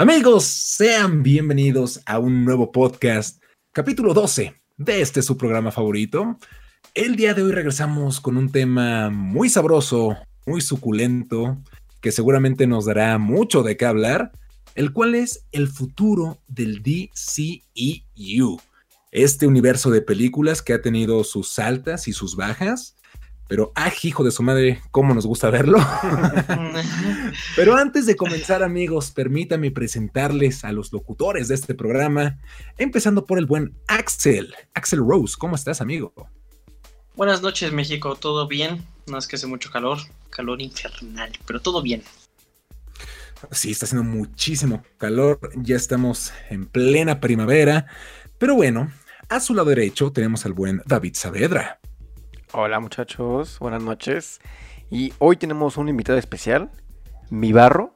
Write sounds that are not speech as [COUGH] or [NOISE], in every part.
Amigos, sean bienvenidos a un nuevo podcast, capítulo 12 de este su programa favorito. El día de hoy regresamos con un tema muy sabroso, muy suculento, que seguramente nos dará mucho de qué hablar, el cual es el futuro del DCEU. Este universo de películas que ha tenido sus altas y sus bajas, pero ¡ah, hijo de su madre! ¿Cómo nos gusta verlo? [LAUGHS] pero antes de comenzar, amigos, permítame presentarles a los locutores de este programa, empezando por el buen Axel. Axel Rose, ¿cómo estás, amigo? Buenas noches, México. ¿Todo bien? No es que hace mucho calor, calor infernal, pero todo bien. Sí, está haciendo muchísimo calor. Ya estamos en plena primavera. Pero bueno, a su lado derecho tenemos al buen David Saavedra. Hola muchachos, buenas noches. Y hoy tenemos un invitado especial, mi barro.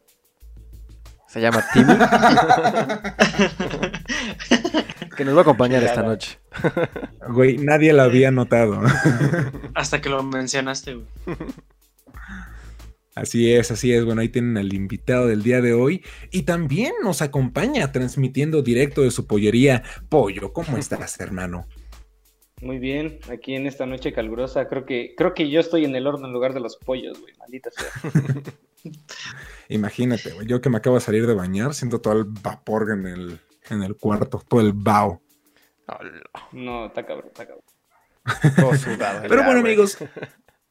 Se llama Timmy. [LAUGHS] que nos va a acompañar esta noche. Güey, nadie lo había notado. Hasta que lo mencionaste, güey. Así es, así es. Bueno, ahí tienen al invitado del día de hoy y también nos acompaña transmitiendo directo de su pollería. Pollo, ¿cómo estás, hermano? Muy bien, aquí en esta noche calurosa, creo que, creo que yo estoy en el horno en lugar de los pollos, güey, maldita sea. [LAUGHS] Imagínate, güey, yo que me acabo de salir de bañar, siento todo el vapor en el, en el cuarto, todo el vaho. No, está cabrón, está cabrón. Todo sudado. Pero bueno, amigos,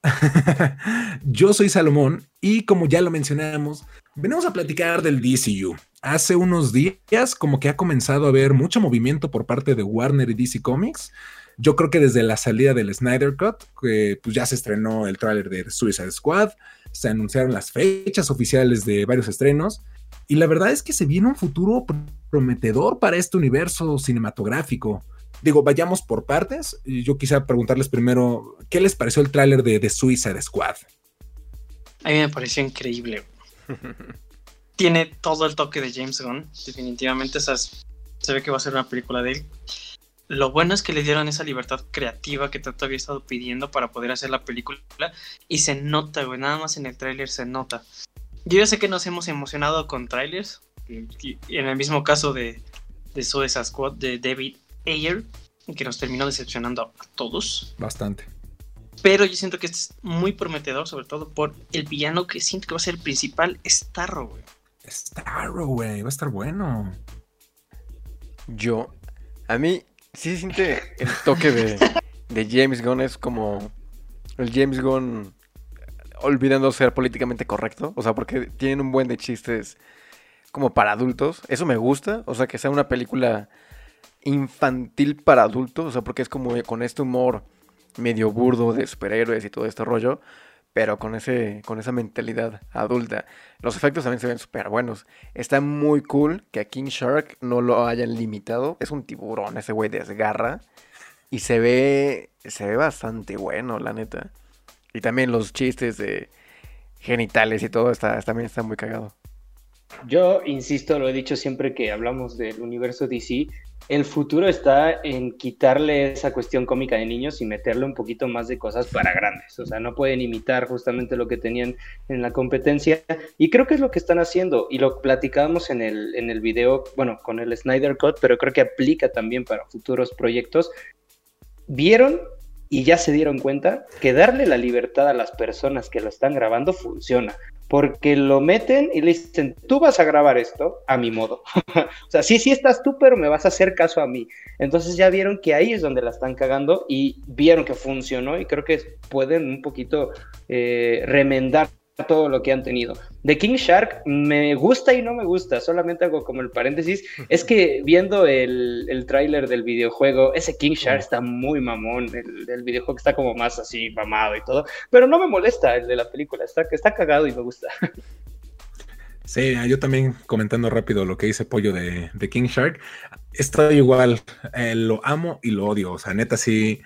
[LAUGHS] yo soy Salomón y como ya lo mencionamos, venimos a platicar del DCU. Hace unos días como que ha comenzado a haber mucho movimiento por parte de Warner y DC Comics yo creo que desde la salida del Snyder Cut, pues ya se estrenó el tráiler de Suicide Squad, se anunciaron las fechas oficiales de varios estrenos, y la verdad es que se viene un futuro prometedor para este universo cinematográfico. Digo, vayamos por partes. Yo quisiera preguntarles primero, ¿qué les pareció el tráiler de, The Suicide Squad? A mí me pareció increíble. [LAUGHS] Tiene todo el toque de James Gunn, definitivamente. Esas, se ve que va a ser una película de él lo bueno es que le dieron esa libertad creativa que tanto había estado pidiendo para poder hacer la película. Y se nota, güey, nada más en el tráiler se nota. Yo ya sé que nos hemos emocionado con trailers. Y en el mismo caso de, de Suicide Squad de David Ayer, que nos terminó decepcionando a todos. Bastante. Pero yo siento que este es muy prometedor, sobre todo por el villano que siento que va a ser el principal, Starro, güey. Starro, güey, va a estar bueno. Yo, a mí sí siente el toque de, de James Gunn, es como el James Gunn olvidando ser políticamente correcto, o sea, porque tienen un buen de chistes como para adultos, eso me gusta, o sea, que sea una película infantil para adultos, o sea, porque es como con este humor medio burdo de superhéroes y todo este rollo, pero con, ese, con esa mentalidad adulta. Los efectos también se ven súper buenos. Está muy cool que a King Shark no lo hayan limitado. Es un tiburón, ese güey desgarra. Y se ve, se ve bastante bueno, la neta. Y también los chistes de genitales y todo está, también está muy cagado. Yo insisto, lo he dicho siempre que hablamos del universo DC, el futuro está en quitarle esa cuestión cómica de niños y meterle un poquito más de cosas para grandes. O sea, no pueden imitar justamente lo que tenían en la competencia. Y creo que es lo que están haciendo. Y lo platicábamos en el, en el video, bueno, con el Snyder Cut, pero creo que aplica también para futuros proyectos. Vieron y ya se dieron cuenta que darle la libertad a las personas que lo están grabando funciona porque lo meten y le dicen, tú vas a grabar esto a mi modo. [LAUGHS] o sea, sí, sí estás tú, pero me vas a hacer caso a mí. Entonces ya vieron que ahí es donde la están cagando y vieron que funcionó y creo que pueden un poquito eh, remendar todo lo que han tenido. De King Shark me gusta y no me gusta, solamente hago como el paréntesis, es que viendo el, el tráiler del videojuego, ese King Shark está muy mamón, el, videojuego está como más así mamado y todo, pero no me molesta el de la película, está, está cagado y me gusta. [LAUGHS] Sí, yo también comentando rápido lo que dice Pollo de, de King Shark, estoy igual, eh, lo amo y lo odio, o sea, neta sí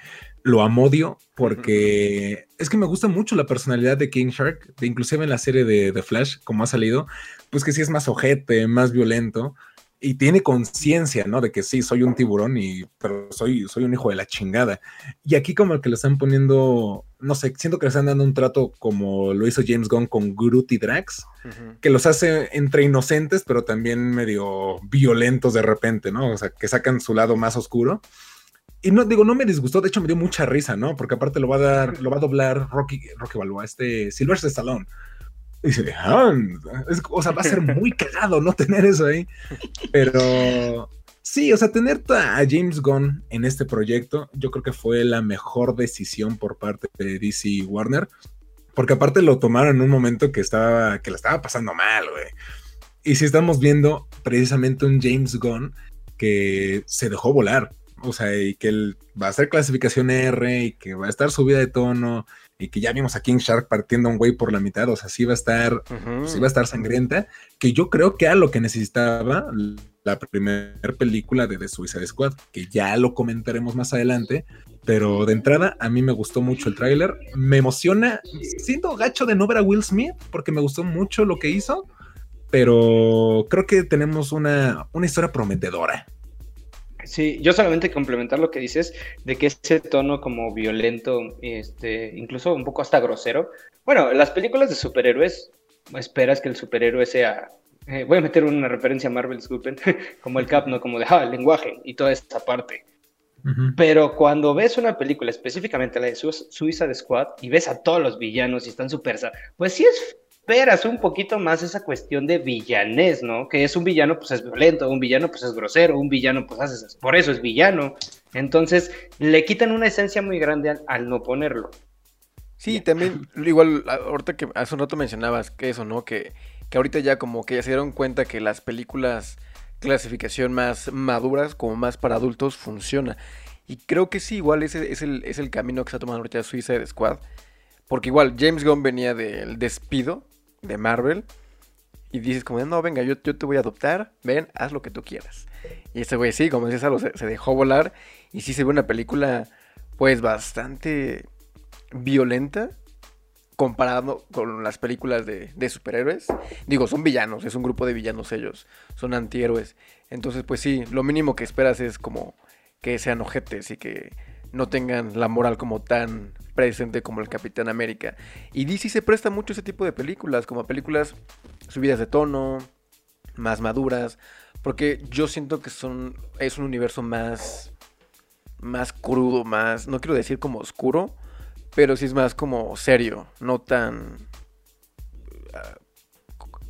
lo amodio porque es que me gusta mucho la personalidad de King Shark, inclusive en la serie de, The Flash, como ha salido, pues que sí es más ojete, más violento. y tiene conciencia, ¿no? De que sí, soy un tiburón, y, pero soy, soy un hijo de la chingada. Y aquí como que le están poniendo, no sé, siento que le están dando un trato como lo hizo James Gunn con Groot y Drax, que los hace entre inocentes, pero también medio violentos de repente, ¿no? O sea, que sacan su lado más oscuro. Y no, digo, no me disgustó, de hecho me dio mucha risa, ¿no? Porque aparte lo va a dar, lo va a doblar Rocky, Rocky Balboa, este Silvestre Stallone. Y dice, ah, o sea, va a ser muy [LAUGHS] cagado no tener eso ahí. Pero sí, o sea, tener a James Gunn en este proyecto, yo creo que fue la mejor decisión por parte de DC Warner. Porque aparte lo tomaron en un momento que estaba, que la estaba pasando mal, güey. Y si estamos viendo precisamente un James Gunn que se dejó volar. O sea, y que él va a hacer clasificación R y que va a estar subida de tono y que ya vimos a King Shark partiendo un güey por la mitad, o sea, sí va a estar, sí va a estar sangrienta, que yo creo que era lo que necesitaba la primera película de The Suicide Squad, que ya lo comentaremos más adelante, pero de entrada a mí me gustó mucho el tráiler, me emociona, siento gacho de no ver a Will Smith, porque me gustó mucho lo que hizo, pero creo que tenemos una, una historia prometedora. Sí, yo solamente complementar lo que dices de que ese tono como violento, este, incluso un poco hasta grosero. Bueno, las películas de superhéroes, esperas que el superhéroe sea, eh, voy a meter una referencia a Marvel, disculpen, [LAUGHS] como el Cap, no como de, ah, el lenguaje y toda esta parte. Pero cuando ves una película, específicamente la de Suiza de Squad, y ves a todos los villanos y están súper... Pues sí es esperas un poquito más esa cuestión de villanés, ¿no? Que es un villano, pues es violento, un villano, pues es grosero, un villano, pues hace, por eso es villano. Entonces, le quitan una esencia muy grande al, no ponerlo. Sí, también, igual, ahorita que hace un rato mencionabas que eso, ¿no? Que, que ahorita ya como que ya se dieron cuenta que las películas clasificación más maduras, como más para adultos, funciona. Y creo que sí, igual ese es el, es el camino que está tomando ahorita Suicide Squad. Porque igual James Gunn venía del despido de Marvel. Y dices como, no, venga, yo, yo te voy a adoptar, ven, haz lo que tú quieras. Y ese güey sí, como algo, se, dejó volar. Y sí se ve una película, pues, bastante violenta. Comparado con las películas de, de superhéroes. Digo, son villanos, es un grupo de villanos ellos. Son antihéroes. Entonces, pues sí, lo mínimo que esperas es como que sean ojetes y que no tengan la moral como tan presente como el Capitán América. Y DC se presta mucho a ese tipo de películas, como películas subidas de tono, más maduras, porque yo siento que son es un universo más más crudo, más no quiero decir como oscuro, pero sí es más como serio, no tan ah,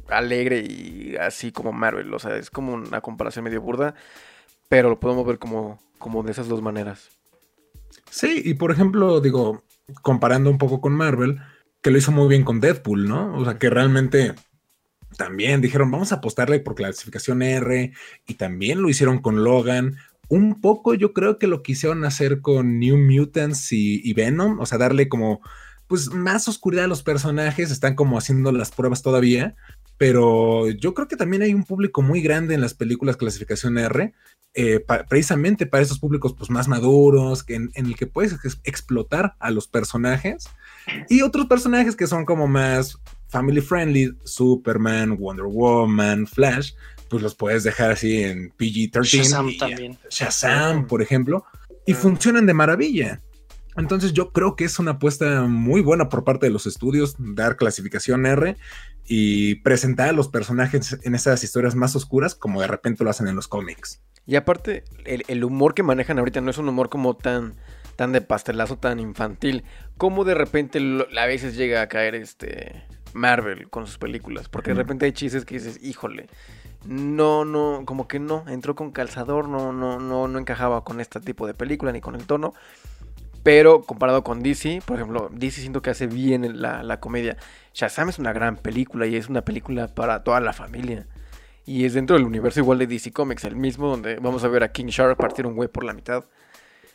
alegre y así como Marvel, o sea, es como una comparación medio burda, pero lo podemos ver como como de esas dos maneras. Sí, y por ejemplo, digo, comparando un poco con Marvel, que lo hizo muy bien con Deadpool, ¿no? O sea, que realmente también dijeron, vamos a apostarle por clasificación R, y también lo hicieron con Logan. Un poco yo creo que lo quisieron hacer con New Mutants y, Venom, o sea, darle como, pues, más oscuridad a los personajes, están como haciendo las pruebas todavía, pero yo creo que también hay un público muy grande en las películas clasificación R eh, precisamente para esos públicos pues, más maduros, en, el que puedes explotar a los personajes y otros personajes que son como más family friendly, Superman, Wonder Woman, Flash, pues los puedes dejar así en PG-13. Shazam también. Shazam, por ejemplo, y funcionan de maravilla. Entonces yo creo que es una apuesta muy buena por parte de los estudios dar clasificación R y presentar a los personajes en esas historias más oscuras como de repente lo hacen en los cómics. Y aparte, el, humor que manejan ahorita no es un humor como tan, tan de pastelazo, tan infantil. Como de repente a veces llega a caer este Marvel con sus películas. Porque de repente hay chistes que dices, híjole, no, no, como que no, entró con calzador, no, no, no, no encajaba con este tipo de película ni con el tono. Pero comparado con DC, por ejemplo, DC siento que hace bien la, la comedia. Shazam es una gran película y es una película para toda la familia. Y es dentro del universo igual de DC Comics, el mismo donde vamos a ver a King Shark partir un güey por la mitad.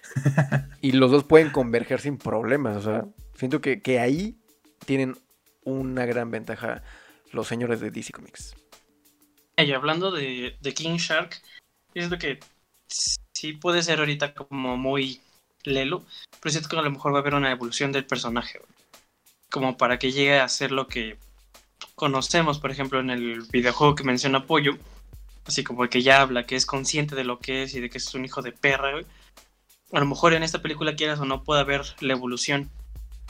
[LAUGHS] y los dos pueden converger sin problemas. O sea, siento que, ahí tienen una gran ventaja los señores de DC Comics. Y hablando de, King Shark, siento que sí puede ser ahorita como muy lelo, pero siento que a lo mejor va a haber una evolución del personaje. Como para que llegue a ser lo que conocemos, por ejemplo, en el videojuego que menciona Pollo, así como que ya habla, que es consciente de lo que es y de que es un hijo de perra, güey. A lo mejor en esta película, quieras o no, puede haber la evolución.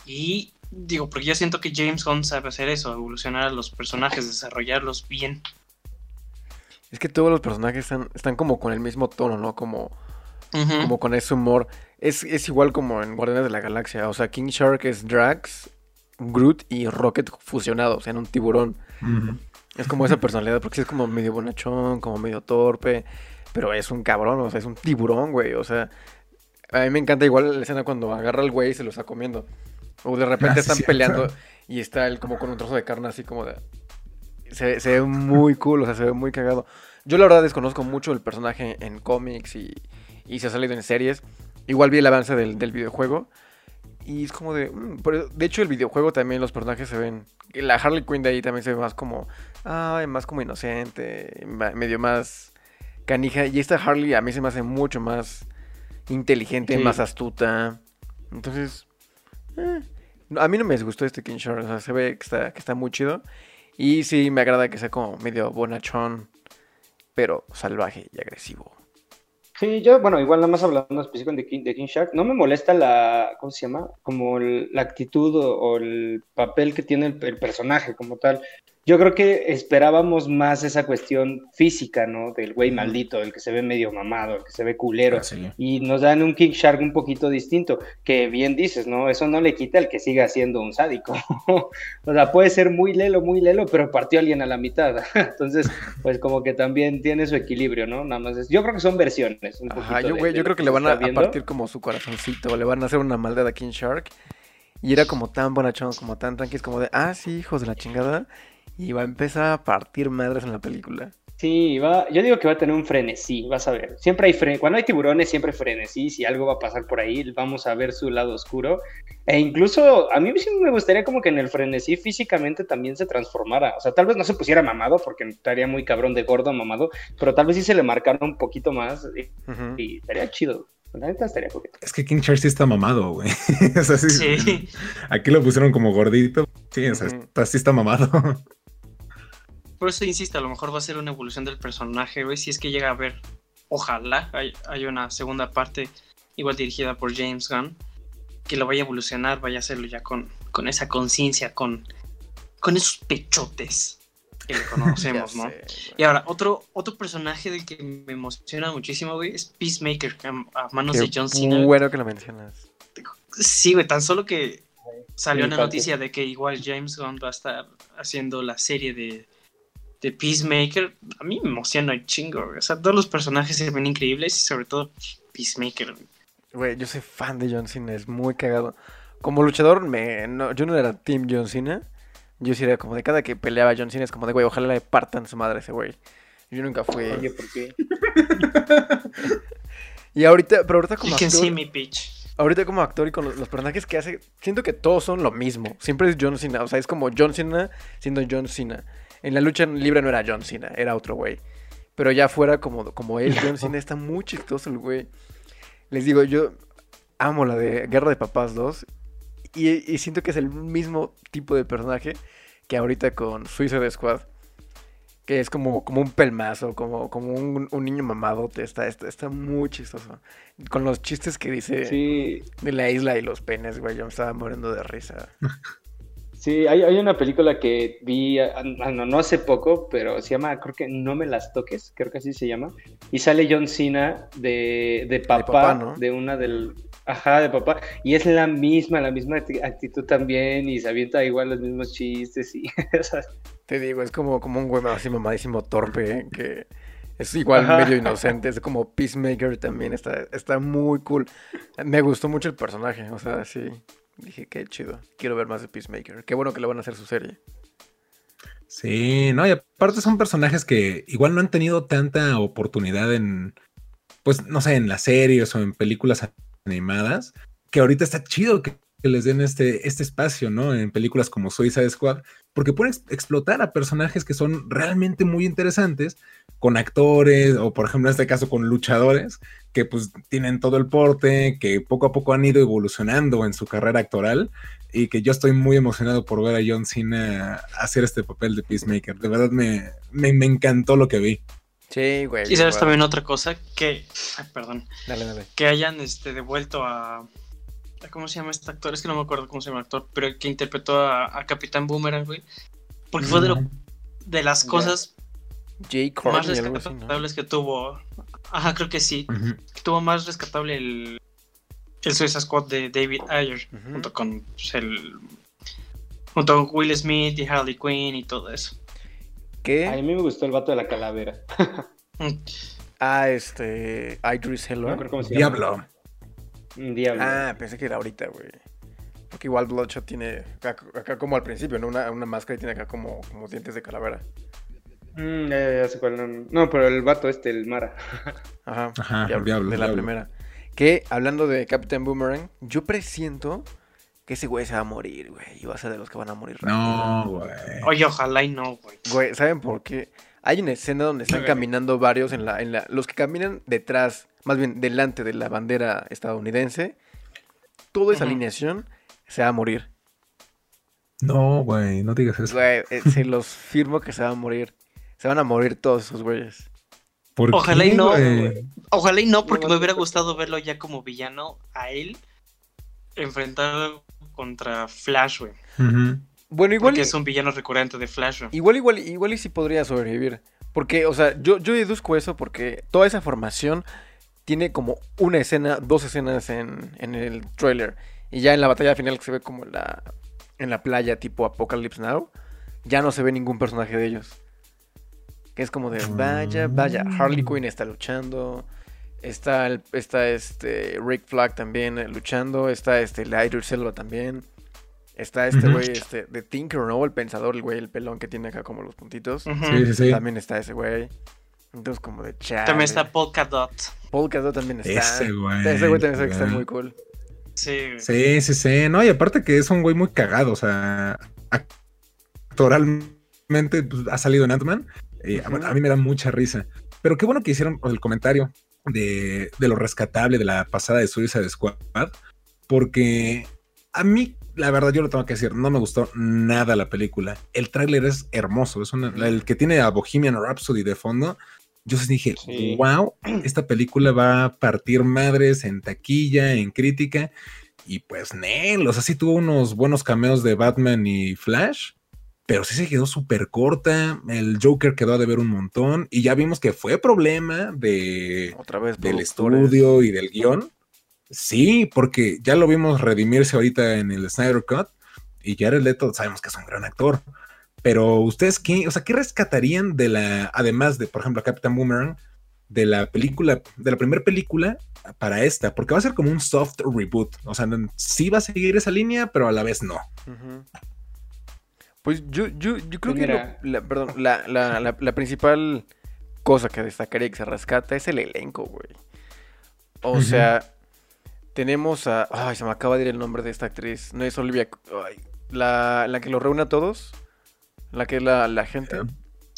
Y digo, porque yo siento que James Gunn sabe hacer eso, evolucionar a los personajes, desarrollarlos bien. Es que todos los personajes están, están como con el mismo tono, ¿no? Como, como con ese humor. Es, es igual como en Guardianes de la Galaxia. O sea, King Shark es Drax, Groot y Rocket fusionados en un tiburón. Es como esa personalidad, porque sí es como medio bonachón, como medio torpe, pero es un cabrón, o sea, es un tiburón, güey. O sea, a mí me encanta igual la escena cuando agarra al güey y se lo está comiendo. O de repente Ah, están peleando y está él como con un trozo de carne así como de... Se, se ve muy cool, o sea, se ve muy cagado. Yo la verdad desconozco mucho el personaje en cómics y, y se ha salido en series. Igual vi el avance del, del videojuego. Y es como de... mm, pero de hecho el videojuego también los personajes se ven... La Harley Quinn de ahí también se ve más como... Ay, más como inocente, medio más canija. Y esta Harley a mí se me hace mucho más inteligente, Sí. más astuta. Entonces, eh, a mí no me disgustó este King. O sea, se ve que está, que está muy chido. Y sí, me agrada que sea como medio bonachón, pero salvaje y agresivo. Sí, yo, bueno, igual nada más hablando específico de King, de King Shark, no me molesta la, ¿cómo se llama? Como el- la actitud o, el papel que tiene el personaje como tal. Yo creo que esperábamos más esa cuestión física, ¿no? Del güey maldito, el que se ve medio mamado, el que se ve culero. Ah, sí. Y nos dan un King Shark un poquito distinto, que bien dices, ¿no? Eso no le quita el que siga siendo un sádico. [LAUGHS] o sea, puede ser muy lelo, muy lelo, pero partió alguien a la mitad. [LAUGHS] Entonces, pues como que también tiene su equilibrio, ¿no? Nada más es, yo creo que son versiones. Un Ajá, yo, güey, de yo creo que le van a, partir como su corazoncito, le van a hacer una maldad a King Shark. Y era como tan bonachón, como tan tranqui, como de, ah, sí, hijos de la chingada. Y va a empezar a partir madres en la película. Sí, va, yo digo que va a tener un frenesí, vas a ver. Siempre hay fre cuando hay tiburones, siempre hay frenesí. Si algo va a pasar por ahí, vamos a ver su lado oscuro. E incluso a mí sí me gustaría como que en el frenesí físicamente también se transformara. O sea, tal vez no se pusiera mamado, porque estaría muy cabrón de gordo mamado, pero tal vez sí se le marcara un poquito más y, estaría chido. La neta estaría coqueto. Es que King Shark sí está mamado, güey. [LAUGHS] o sea, sí, Sí. Aquí lo pusieron como gordito. Sí, o sea, está- sí está mamado. [LAUGHS] Por eso insisto, a lo mejor va a ser una evolución del personaje, güey. Si es que llega a ver, ojalá hay, hay una segunda parte, igual dirigida por James Gunn, que lo vaya a evolucionar, vaya a hacerlo ya con, con esa conciencia, con, con esos pechotes que le [LAUGHS] conocemos, ¿no? sé. Y ahora, otro, otro personaje del que me emociona muchísimo, güey, es Peacemaker, que a, manos Qué de John Cena. güey. bueno que lo mencionas. Sí, güey, tan solo que salió una noticia de que igual James Gunn va a estar haciendo la serie de, de Peacemaker. A mí me emociona un chingo, güey. O sea, todos los personajes se ven increíbles y sobre todo Peacemaker. güey. Güey, yo soy fan de John Cena, es muy cagado. Como luchador, me, no, yo no era Team John Cena. Yo sí era como de cada que peleaba John Cena, es como de, güey, ojalá le partan su madre a ese güey. Yo nunca fui. Oye, ¿por qué? [LAUGHS] Y ahorita, pero ahorita como You can actor, see me, bitch. ahorita como actor y con los, los personajes que hace, siento que todos son lo mismo. Siempre es John Cena, o sea, es como John Cena siendo John Cena. En la lucha libre no era John Cena, era otro güey. Pero ya fuera como, como él, [LAUGHS] John Cena, está muy chistoso el güey. Les digo, yo amo la de Guerra de Papás 2. Y, y siento que es el mismo tipo de personaje que ahorita con Suicide Squad. Que es como, como un pelmazo, como, como un, un niño mamadote. Está, está, está muy chistoso. Con los chistes que dice Sí, de la isla y los penes, güey. Yo me estaba muriendo de risa. [LAUGHS] Sí, hay, hay una película que vi, ah, no, no hace poco, pero se llama, creo que No me las toques, creo que así se llama. Y sale John Cena de, de papá, papá, ¿no? de una del... Ajá, de papá. Y es la misma, la misma acti- actitud también, y se avienta igual los mismos chistes, y... [LAUGHS] Te digo, es como, como un güey así mamadísimo torpe que es igual Ajá. medio inocente. Es como Peacemaker también. Está, está muy cool. Me gustó mucho el personaje. O sea, sí. Dije, qué chido. Quiero ver más de Peacemaker. Qué bueno que le van a hacer su serie. Sí, no, y aparte son personajes que igual no han tenido tanta oportunidad en, pues, no sé, en las series o en películas animadas, que ahorita está chido que, les den este, este espacio, ¿no? En películas como Suicide Squad, porque pueden ex- explotar a personajes que son realmente muy interesantes, con actores, o por ejemplo en este caso con luchadores, que pues tienen todo el porte, que poco a poco han ido evolucionando en su carrera actoral y que yo estoy muy emocionado por ver a John Cena hacer este papel de Peacemaker. De verdad me, me, me encantó lo que vi. Sí, güey. Y sabes también otra cosa, que, ay, perdón, Dale, dale. que hayan este, devuelto a, ¿cómo se llama este actor? Es que no me acuerdo cómo se llama el actor, pero que interpretó a, a Capitán Boomerang, güey. Porque fue de, lo- de las cosas Jay más Carney, algo así, ¿no? rescatables que tuvo. Ajá, creo que sí. Tuvo más rescatable el, el Suicide Squad de David Ayer, junto con pues, el junto con Will Smith y Harley Quinn y todo eso. ¿Qué? A mí me gustó el vato de la calavera. Mm, Ah, este. Idris No se llama. Diablo. Diablo. Ah, pensé que era ahorita, güey. Porque igual Bloodshot tiene acá, acá como al principio, ¿no? Una, una máscara y tiene acá como, como dientes de calavera. Mm, ya, ya, ya sé cuál. No, no, pero el vato este, el Mara. [LAUGHS] Ajá. Ajá, ya, el diablo, de la diablo. primera. Que hablando de Captain Boomerang, yo presiento que ese güey se va a morir, güey. Y va a ser de los que van a morir No, güey. Oye, ojalá y no, güey. Güey, ¿saben por qué? Hay una escena donde están caminando varios en la, en la. Los que caminan detrás, más bien delante de la bandera estadounidense. Toda esa alineación se va a morir. No, güey, no digas eso. Güey, eh, se los firmo que se va a morir. Se van a morir todos esos güeyes. ¿Por Ojalá qué, y no, güey? Ojalá y no, porque me hubiera gustado verlo ya como villano a él enfrentado contra Flash, güey. Bueno, igual. Porque y- es un villano recurrente de Flash, güey. Igual, igual, igual y si podría sobrevivir. Porque, o sea, yo, yo deduzco eso porque toda esa formación tiene como una escena, dos escenas en, en el trailer. Y ya en la batalla final que se ve como en la, en la playa tipo Apocalypse Now, ya no se ve ningún personaje de ellos. Que es como de, vaya, vaya, Harley Quinn está luchando. Está, el, está este Rick Flag también eh, luchando. Está este el Idris Elba también. Está este güey, este, de Tinker, ¿no? El pensador, el güey, el pelón que tiene acá como los puntitos. Sí, sí, sí. También está ese güey. Entonces, como de chat. También está Polka Dot. Polka Dot también está. Ese güey, Ese güey también sabe que está muy cool. Sí, sí, sí. No, y aparte que es un güey muy cagado, o sea, actoralmente pues, ha salido en Ant-Man. Eh, a mí me da mucha risa. Pero qué bueno que hicieron el comentario de, de lo rescatable de la pasada de Suicide Squad, porque a mí, la verdad, yo lo tengo que decir, no me gustó nada la película. El tráiler es hermoso, es una- el que tiene a Bohemian Rhapsody de fondo. Yo dije, Sí. wow, esta película va a partir madres en taquilla, en crítica. Y pues, Nel, o sea, sí tuvo unos buenos cameos de Batman y Flash, pero sí se quedó súper corta. El Joker quedó a deber un montón. Y ya vimos que fue problema de, Otra vez. del estudio y del guion. Sí, porque ya lo vimos redimirse ahorita en el Snyder Cut. Y Jared Leto sabemos que es un gran actor. Pero ustedes qué, o sea, ¿qué rescatarían de la, además de, por ejemplo, Captain Boomerang, de la película, de la primera película para esta? Porque va a ser como un soft reboot. O sea, sí va a seguir esa línea, pero a la vez no. Pues yo, yo, yo creo Pues que lo- la, perdón, la, la, la, la principal cosa que destacaría que se rescata es el elenco, güey. O sea, tenemos a. Ay, se me acaba de ir el nombre de esta actriz. No es Olivia. ay, la, la que lo reúne a todos. La que es la, la gente.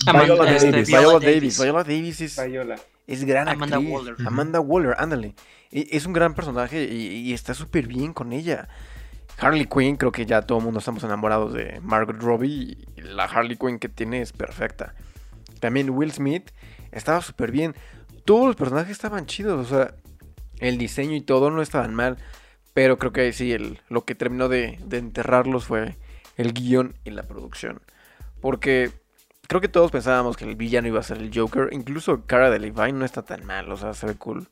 Viola este, Davis. Viola Viola Davis. Davis. Viola Davis es, Payola. es gran Amanda actriz. Waller. Amanda Waller, ándale. Y- Es un gran personaje y, y está súper bien con ella. Harley Quinn, creo que ya todo el mundo estamos enamorados de Margot Robbie y la Harley Quinn que tiene es perfecta. También Will Smith estaba súper bien. Todos los personajes estaban chidos, o sea, el diseño y todo no estaban mal. Pero creo que sí, el, lo que terminó de, enterrarlos fue el guion y la producción. Porque creo que todos pensábamos que el villano iba a ser el Joker. Incluso Cara de Levine no está tan mal, o sea, se ve cool.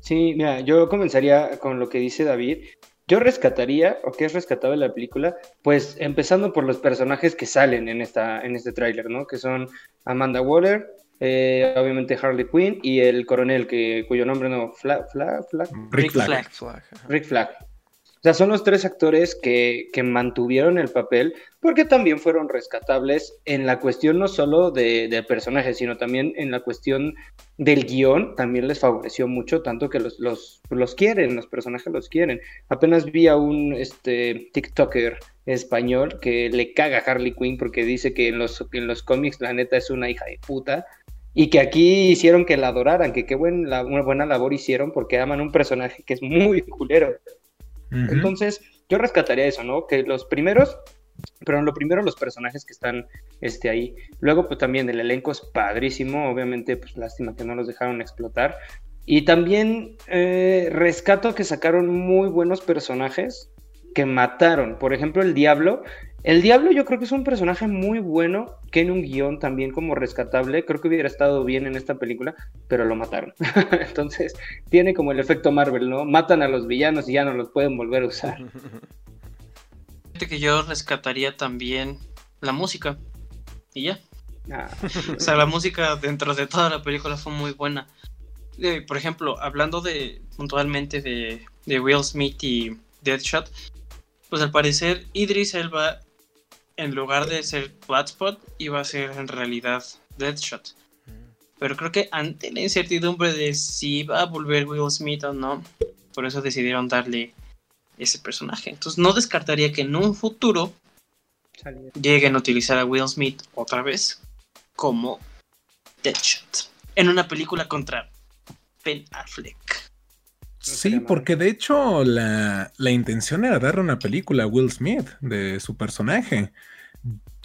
Sí, mira, yo comenzaría con lo que dice David. Yo rescataría, o qué es rescatable de la película, pues empezando por los personajes que salen en, esta, en este tráiler, ¿no? Que son Amanda Waller, eh, obviamente Harley Quinn y el coronel, que, cuyo nombre no, Flag, Flag, Flag, Rick Flag. Flag. Flag, ajá. Rick Flag. O sea, son los tres actores que, que mantuvieron el papel porque también fueron rescatables en la cuestión no solo de, del personaje, sino también en la cuestión del guion. También les favoreció mucho, tanto que los, los, los quieren, los personajes los quieren. Apenas vi a un este, TikToker español que le caga a Harley Quinn porque dice que en los, en los cómics la neta es una hija de puta. Y que aquí hicieron que la adoraran, que qué buen, la, una buena labor hicieron porque aman un personaje que es muy culero. Entonces, yo rescataría eso, ¿no? Que los primeros Pero lo primero, los personajes que están este, ahí. Luego, pues también el elenco es padrísimo. Obviamente, pues lástima que no los dejaron explotar. Y también eh, rescato que sacaron muy buenos personajes que mataron. Por ejemplo, el Diablo. El Diablo yo creo que es un personaje muy bueno, que en un guion también como rescatable. Creo que hubiera estado bien en esta película, pero lo mataron. [LAUGHS] Entonces, tiene como el efecto Marvel, ¿no? Matan a los villanos y ya no los pueden volver a usar. que yo rescataría también la música. Y ya. Ah. [LAUGHS] O sea, la música dentro de toda la película fue muy buena. Eh, por ejemplo, hablando de puntualmente de, de Will Smith y Deadshot, pues al parecer Idris Elba, en lugar de ser Bloodspot, iba a ser en realidad Deadshot. Pero creo que ante la incertidumbre de si va a volver Will Smith o no, por eso decidieron darle ese personaje. Entonces no descartaría que en un futuro lleguen a utilizar a Will Smith otra vez como Deadshot en una película contra Ben Affleck. Sí, porque de hecho la, la, intención era darle una película a Will Smith de su personaje.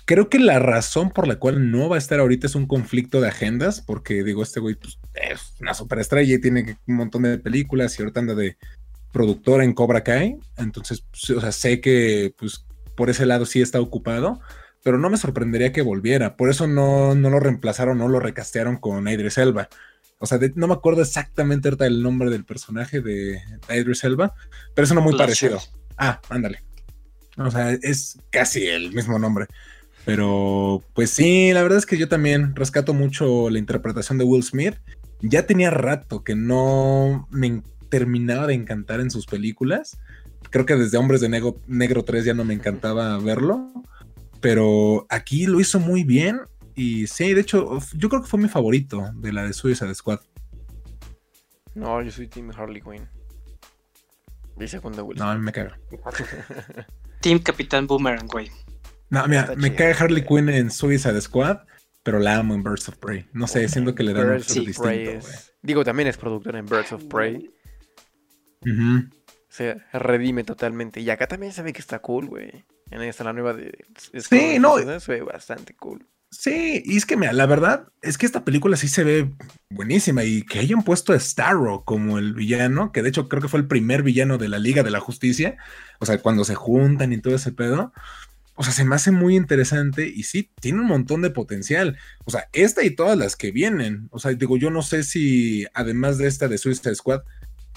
Creo que la razón por la cual no va a estar ahorita es un conflicto de agendas, porque digo, este güey pues, es una superestrella y tiene un montón de películas y ahorita anda de productora en Cobra Kai, entonces, o sea, sé que pues por ese lado sí está ocupado, pero no me sorprendería que volviera. Por eso no, no lo reemplazaron, no lo recastearon con Idris Elba. O sea, no me acuerdo exactamente ahorita el nombre del personaje de Idris Elba, pero es uno muy parecido. Ah, ándale. O sea, es casi el mismo nombre. Pero, pues sí, la verdad es que yo también rescato mucho la interpretación de Will Smith. Ya tenía rato que no me terminaba de encantar en sus películas. Creo que desde Hombres de Negro, Negro 3 ya no me encantaba verlo, pero aquí lo hizo muy bien y sí, de hecho, yo creo que fue mi favorito de la de Suicide Squad. No, yo soy Team Harley Quinn. Dice cuando No, a mí me caga. [LAUGHS] Team Capitán Boomerang, güey. No, mira, me cae Harley Quinn en Suicide Squad, pero la amo en Birds of Prey. No sé, siento que le dan un distinto, Digo, también es productora en Birds of Prey. Se redime totalmente. Y acá también se ve que está cool, güey. En esta, la nueva de. sí, no. Se ve bastante cool. Sí, y es que mira, la verdad es que esta película sí se ve buenísima y que hayan puesto a Starro como el villano, que de hecho creo que fue el primer villano de la Liga de la Justicia, o sea, cuando se juntan y todo ese pedo, o sea, se me hace muy interesante y sí, tiene un montón de potencial, o sea, esta y todas las que vienen, o sea, digo, yo no sé si además de esta de Suicide Squad,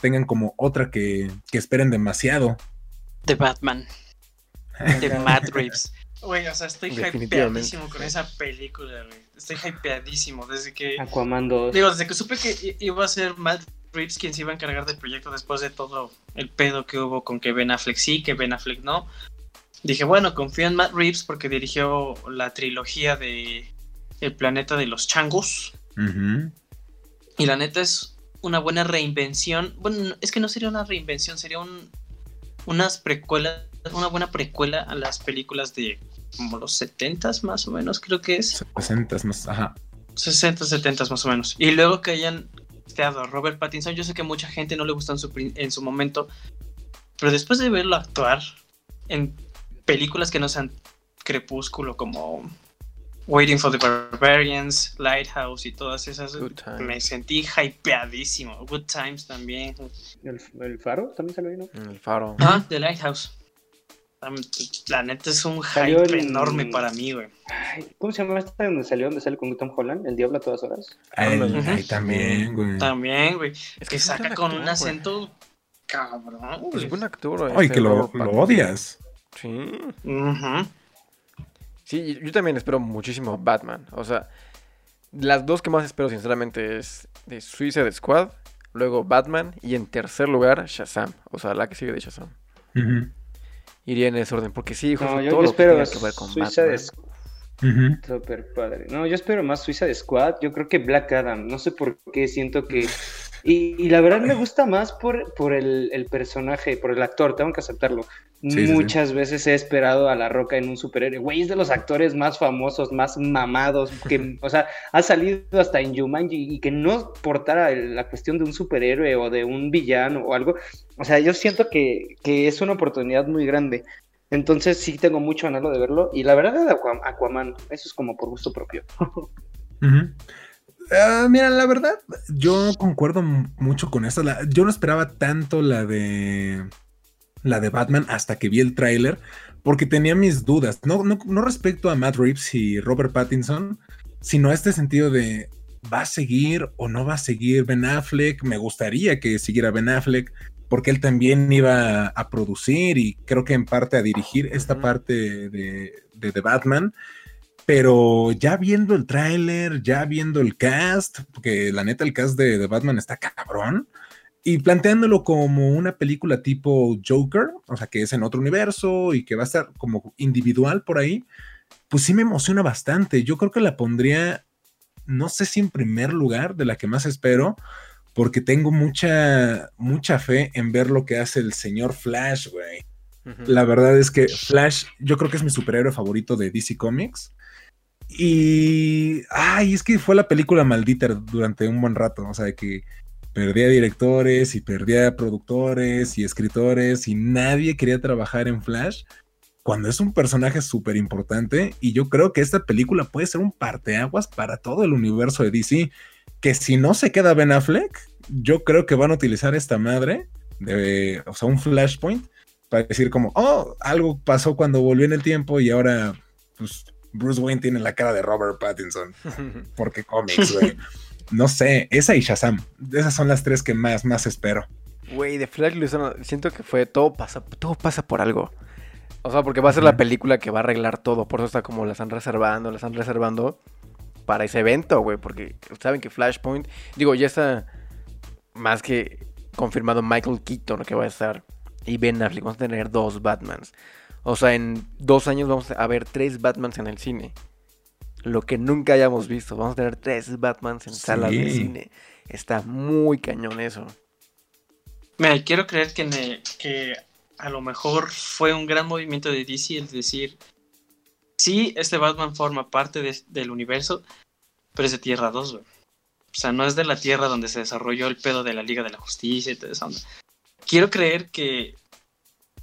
tengan como otra que, que esperen demasiado. The Batman. De [LAUGHS] Matt Reeves. Güey, o sea, estoy hypeadísimo con esa película, güey. Estoy hypeadísimo desde que. Aquaman 2. Digo, desde que supe que iba a ser Matt Reeves quien se iba a encargar del proyecto después de todo el pedo que hubo con que Ben Affleck sí, que Ben Affleck no. Dije, bueno, confío en Matt Reeves porque dirigió la trilogía de El planeta de los changos. Y la neta es una buena reinvención. Bueno, es que no sería una reinvención, sería un, unas precuelas, una buena precuela a las películas de como los 70 más o menos, creo que es. 60 más, ajá. 60, 70 más o menos. Y luego que hayan creado a Robert Pattinson, yo sé que mucha gente no le gustó en su, en su momento, pero después de verlo actuar en películas que no sean Crepúsculo como Waiting for the Barbarians, Lighthouse y todas esas. Me sentí hypeadísimo. Good Times también. ¿El, Faro también salió ahí, ¿no? El Faro. Ah, The Lighthouse. La neta es un hype enorme para mí, güey. ¿Cómo se llama esta donde salió, donde sale con Tom Holland? ¿El Diablo a todas horas? Ahí, también, güey. También, güey. Es que, saca con un acento cabrón, güey. Es buen actor, Ay, que lo, lo odias. Sí. Sí, yo también espero muchísimo Batman. O sea, las dos que más espero, sinceramente, es de Suicide Squad, luego Batman y en tercer lugar Shazam. O sea, la que sigue de Shazam. Iría en ese orden, porque sí, hijo, no, yo, todo espero que ver con Suicide Batman. Super padre. No, yo espero más Suicide Squad. Yo creo que Black Adam. No sé por qué siento que y, la verdad me gusta más por, por el, personaje, por el actor, tengo que aceptarlo. Muchas veces he esperado a La Roca en un superhéroe. Güey, es de los actores más famosos, más mamados, que, [LAUGHS] o sea, ha salido hasta en Jumanji y que no portara la cuestión de un superhéroe o de un villano o algo. O sea, yo siento que, que es una oportunidad muy grande. Entonces sí tengo mucho anhelo de verlo. Y la verdad, Aqua- Aquaman, eso es como por gusto propio. [LAUGHS] Ah, mira, la verdad, yo concuerdo mucho con esta. La- yo no esperaba tanto la de la de Batman hasta que vi el tráiler, porque tenía mis dudas. No, no, no respecto a Matt Reeves y Robert Pattinson, sino a este sentido de ¿va a seguir o no va a seguir Ben Affleck? Me gustaría que siguiera Ben Affleck, porque él también iba a producir y creo que en parte a dirigir esta parte de, de, de Batman. Pero ya viendo el tráiler, ya viendo el cast, porque la neta el cast de, de Batman está cabrón, y planteándolo como una película tipo Joker, o sea, que es en otro universo y que va a estar como individual por ahí, pues sí me emociona bastante. Yo creo que la pondría, no sé si en primer lugar, de la que más espero, porque tengo mucha, mucha fe en ver lo que hace el señor Flash, güey. La verdad es que Flash, yo creo que es mi superhéroe favorito de DC Comics. Y. Ay, es que fue la película maldita durante un buen rato. O sea, que perdía directores y perdía productores y escritores y nadie quería trabajar en Flash. Cuando es un personaje súper importante. Y yo creo que esta película puede ser un parteaguas para todo el universo de DC. Que si no se queda Ben Affleck, yo creo que van a utilizar esta madre. De, o sea, un flashpoint para decir como, oh, algo pasó cuando volvió en el tiempo y ahora, pues, Bruce Wayne tiene la cara de Robert Pattinson, [LAUGHS] porque cómics, güey. [LAUGHS] No sé, esa y Shazam, esas son las tres que más, más espero. Güey, de Flash hicieron- siento que fue todo pasa, todo pasa por algo. O sea, porque va a ser la película que va a arreglar todo. Por eso está como la están reservando, la están reservando para ese evento, güey. Porque saben que Flashpoint, digo, ya está más que confirmado Michael Keaton que va a estar. Y Ben Affleck, vamos a tener dos Batmans. O sea, en dos años vamos a ver tres Batmans en el cine. Lo que nunca hayamos visto. Vamos a tener tres Batmans en salas de cine. Está muy cañón eso. Mira, quiero creer que, a lo mejor fue un gran movimiento de DC el decir, sí, este Batman forma parte de- del universo, pero es de Tierra 2, güey. O sea, no es de la Tierra donde se desarrolló el pedo de la Liga de la Justicia y toda esa onda. Quiero creer que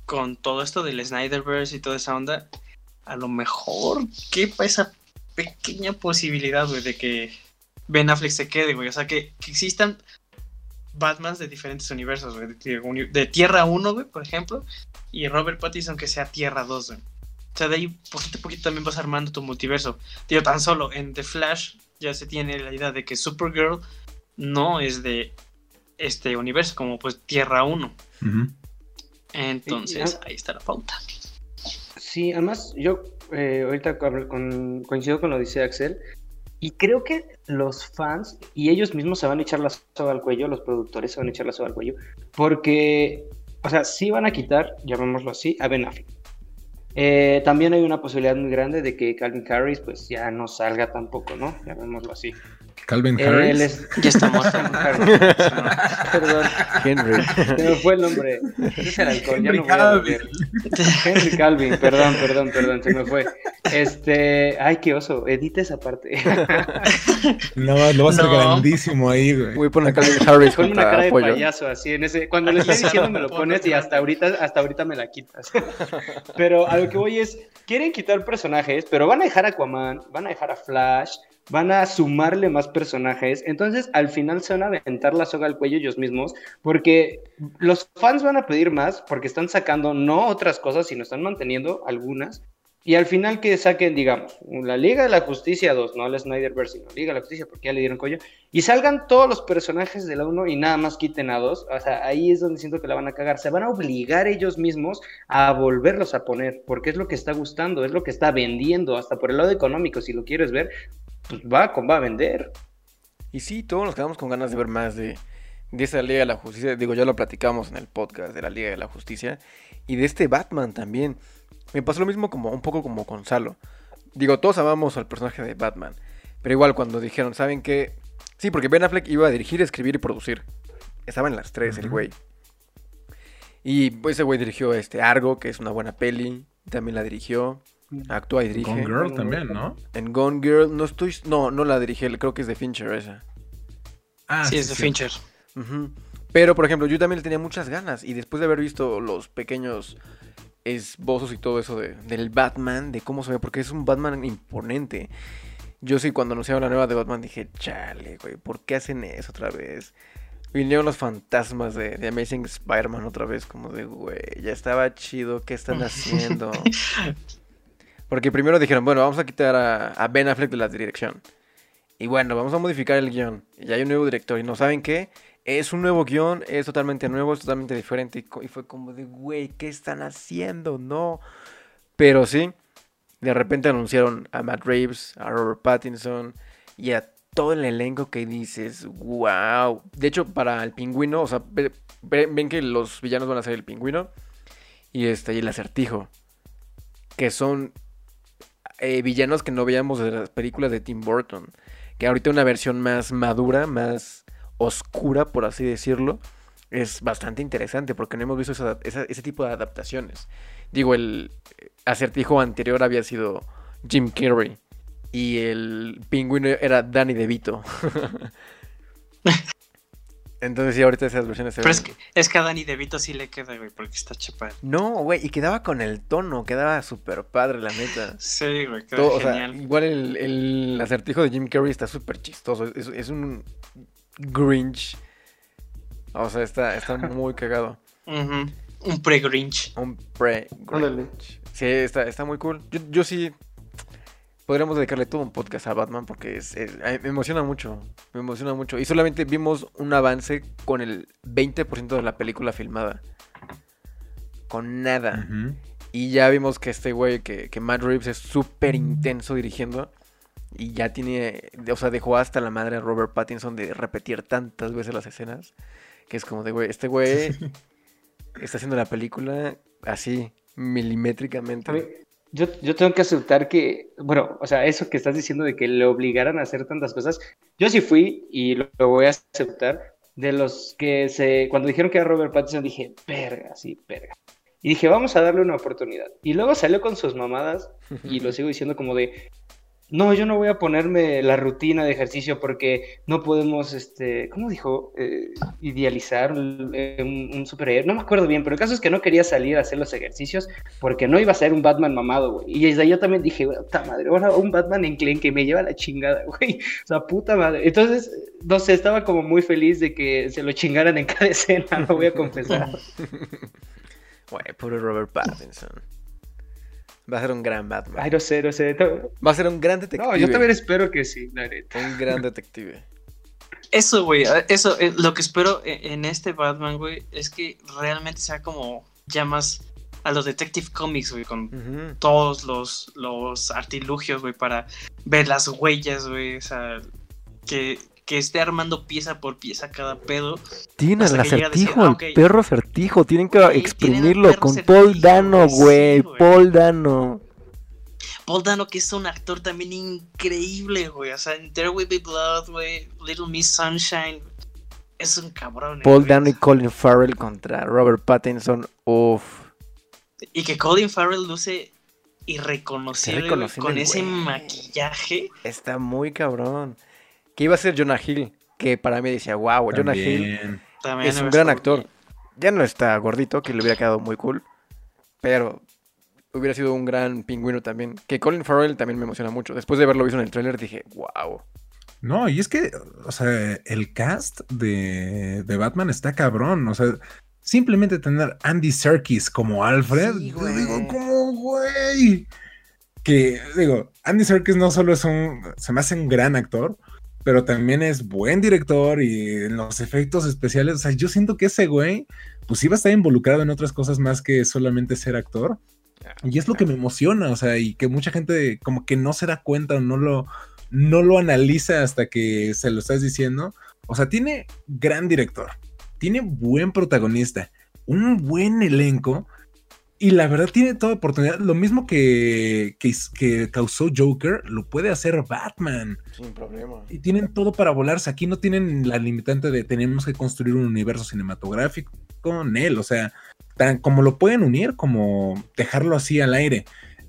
con todo esto del Snyderverse y toda esa onda, a lo mejor quepa esa pequeña posibilidad, güey, de que Ben Affleck se quede, güey. O sea, que, que existan Batmans de diferentes universos, güey. De, Tierra 1, güey, por ejemplo. Y Robert Pattinson que sea Tierra 2, güey. O sea, de ahí poquito a poquito también vas armando tu multiverso. Tío, tan solo en The Flash ya se tiene la idea de que Supergirl no es de este universo, como pues Tierra 1. Ujú. Entonces, Sí, ahí está la pauta. Sí, además yo eh, ahorita coincido con lo que dice Axel y creo que los fans y ellos mismos se van a echar la soga al cuello, los productores se van a echar la soga al cuello, porque, o sea, sí van a quitar, llamémoslo así, a Ben Affleck. Eh, también hay una posibilidad muy grande de que Calvin Harris pues ya no salga tampoco, ¿no? Llamémoslo así. Calvin Harris. les- Ya está muerto. Calvin Harris. Perdón, Henry. se me fue el nombre. Es el alcohol, ya Henry no voy a. Henry Calvin, perdón, perdón, perdón, se me fue. Este, ay, qué oso, edita esa parte. No, lo va a hacer No. grandísimo ahí, güey. Voy a poner a Calvin Harris Ponme una cara de Pollo. payaso así en ese. Cuando le estoy diciendo me lo pones y hasta ahorita, hasta ahorita me la quitas. Pero a lo que voy es, quieren quitar personajes, pero van a dejar a Aquaman, van a dejar a Flash, van a sumarle más personajes. Entonces al final se van a aventar la soga al cuello ellos mismos, porque los fans van a pedir más, porque están sacando no otras cosas, sino están manteniendo algunas. Y al final que saquen, digamos, la Liga de la Justicia 2, no la Snyderverse, sino Liga de la Justicia, porque ya le dieron cuello, y salgan todos los personajes de la 1 y nada más quiten a 2, o sea, ahí es donde siento que la van a cagar. Se van a obligar ellos mismos a volverlos a poner, porque es lo que está gustando, es lo que está vendiendo, hasta por el lado económico, si lo quieres ver, pues va, va a vender. Y sí, todos nos quedamos con ganas de ver más de, de esa Liga de la Justicia. Digo, ya lo platicamos en el podcast de la Liga de la Justicia. Y de este Batman también. Me pasó lo mismo como un poco como con Salo. Digo, todos amamos al personaje de Batman. Pero igual cuando dijeron, ¿saben qué? Sí, porque Ben Affleck iba a dirigir, escribir y producir. Estaba en las tres el güey. Y ese güey dirigió este Argo, que es una buena peli. También la dirigió. Actúa y dirige. Gone Girl también, ¿no? En Gone Girl, no estoy. No, no la dirigí, creo que es de Fincher esa. Ah, sí, es de sí. Fincher. Pero, por ejemplo, yo también le tenía muchas ganas. Y después de haber visto los pequeños esbozos y todo eso de- del Batman, de cómo se ve, porque es un Batman imponente. Yo sí, cuando anunciaron la nueva de Batman dije, chale, güey, ¿por qué hacen eso otra vez? Vinieron los fantasmas de, de Amazing Spider-Man otra vez, como de, güey, ya estaba chido, ¿qué están [LAUGHS] haciendo? [LAUGHS] Porque primero dijeron, bueno, vamos a quitar a, Ben Affleck de la dirección. Y bueno, vamos a modificar el guion. Y hay un nuevo director. Y no saben qué. Es un nuevo guion, es totalmente nuevo, es totalmente diferente. Y, fue como de, güey, ¿qué están haciendo? No. Pero sí, de repente anunciaron a Matt Reeves, a Robert Pattinson y a todo el elenco que dices, wow. De hecho, para el pingüino, o sea, ve- ve- ven que los villanos van a ser el pingüino y este y el acertijo, que son eh, villanos que no veíamos de las películas de Tim Burton, que ahorita una versión más madura, más oscura, por así decirlo, es bastante interesante porque no hemos visto ese tipo de adaptaciones. Digo, el acertijo anterior había sido Jim Carrey y el pingüino era Danny DeVito. [LAUGHS] Entonces, sí, ahorita esas versiones se Pero ven- es que, es que a Danny DeVito sí le queda, güey, porque está chapado. No, güey, y quedaba con el tono, quedaba súper padre, la neta. Sí, güey, queda Todo, o sea, genial. igual el, el acertijo de Jim Carrey está súper chistoso. Es, es un Grinch. O sea, está, está muy [LAUGHS] cagado. Un pre-Grinch. Un pre Ándale. Grinch. Sí, está, está muy cool. Yo, yo sí. Podríamos dedicarle todo un podcast a Batman porque es, es- ay, me emociona mucho. Me emociona mucho. Y solamente vimos un avance con el 20% de la película filmada. Con nada. Y ya vimos que este güey, que, que Matt Reeves es súper intenso dirigiendo. Y ya tiene, o sea, dejó hasta la madre a Robert Pattinson de repetir tantas veces las escenas. Que es como de, güey, este güey [LAUGHS] está haciendo la película así, A milimétricamente. mí- yo, yo tengo que aceptar que, bueno, o sea, eso que estás diciendo de que le obligaran a hacer tantas cosas, yo sí fui y lo, lo voy a aceptar. De los que se, cuando dijeron que era Robert Pattinson, dije, verga, sí, verga. Y dije, vamos a darle una oportunidad. Y luego salió con sus mamadas y lo [LAUGHS] sigo diciendo como de, no, yo no voy a ponerme la rutina de ejercicio porque no podemos, este, ¿cómo dijo? Eh, idealizar un, un- un superhéroe. No me acuerdo bien, pero el caso es que no quería salir a hacer los ejercicios porque no iba a ser un Batman mamado, güey. Y desde ahí yo también dije, puta madre, un Batman en Clean que me lleva la chingada, [LAUGHS] güey. O sea, puta madre. Entonces, no sé, estaba como muy feliz de que se lo chingaran en cada [LAUGHS] escena, lo voy a confesar. Güey, pobre Robert Pattinson. Va a ser un gran Batman. Ay, no sé, no sé. No, Va a ser un gran detective. no, yo también espero que sí, la neta. Un gran detective. Eso, güey, eso, eh, lo que espero e- en este Batman, güey, es que realmente sea como ya más a los Detective Comics, güey, con todos los, los artilugios, güey, para ver las huellas, güey, o sea, que, que esté armando pieza por pieza cada pedo. Tiene Hasta el decir, acertijo, ah, el perro acertijo. Tienen que tienen exprimirlo con Paul Dano, güey, sí. Paul Dano. Paul Dano, que es un actor también increíble, güey, o sea, en There Will Be Blood, güey, Little Miss Sunshine, es un cabrón. eh, Paul güey, Dano y Colin Farrell contra Robert Pattinson. Uf. Y que Colin Farrell luce irreconocible, con ese maquillaje. Está muy cabrón. Que iba a ser Jonah Hill. Que para mí decía, wow, Jonah Hill También. Es un gran actor. Ya no está gordito, que le hubiera quedado muy cool. Pero hubiera sido un gran pingüino también. Que Colin Farrell también me emociona mucho. Después de verlo visto en el tráiler dije, wow. No, y es que, o sea, el cast de, de Batman está cabrón. O sea, simplemente tener Andy Serkis como Alfred, Sí, yo digo, como güey. Que, digo, Andy Serkis no solo es un, se me hace un gran actor, pero también es buen director y en los efectos especiales, o sea, yo siento que ese güey, pues iba a estar involucrado en otras cosas más que solamente ser actor. Y es lo que me emociona, o sea, y que mucha gente como que no se da cuenta o no lo, no lo analiza hasta que se lo estás diciendo. O sea, tiene gran director, tiene buen protagonista, un buen elenco y la verdad tiene toda oportunidad. Lo mismo que, que, que causó Joker, lo puede hacer Batman. Sin problema. Y tienen todo para volarse. Aquí no tienen la limitante de tenemos que construir un universo cinematográfico con él. O sea, tan como lo pueden unir, como dejarlo así al aire.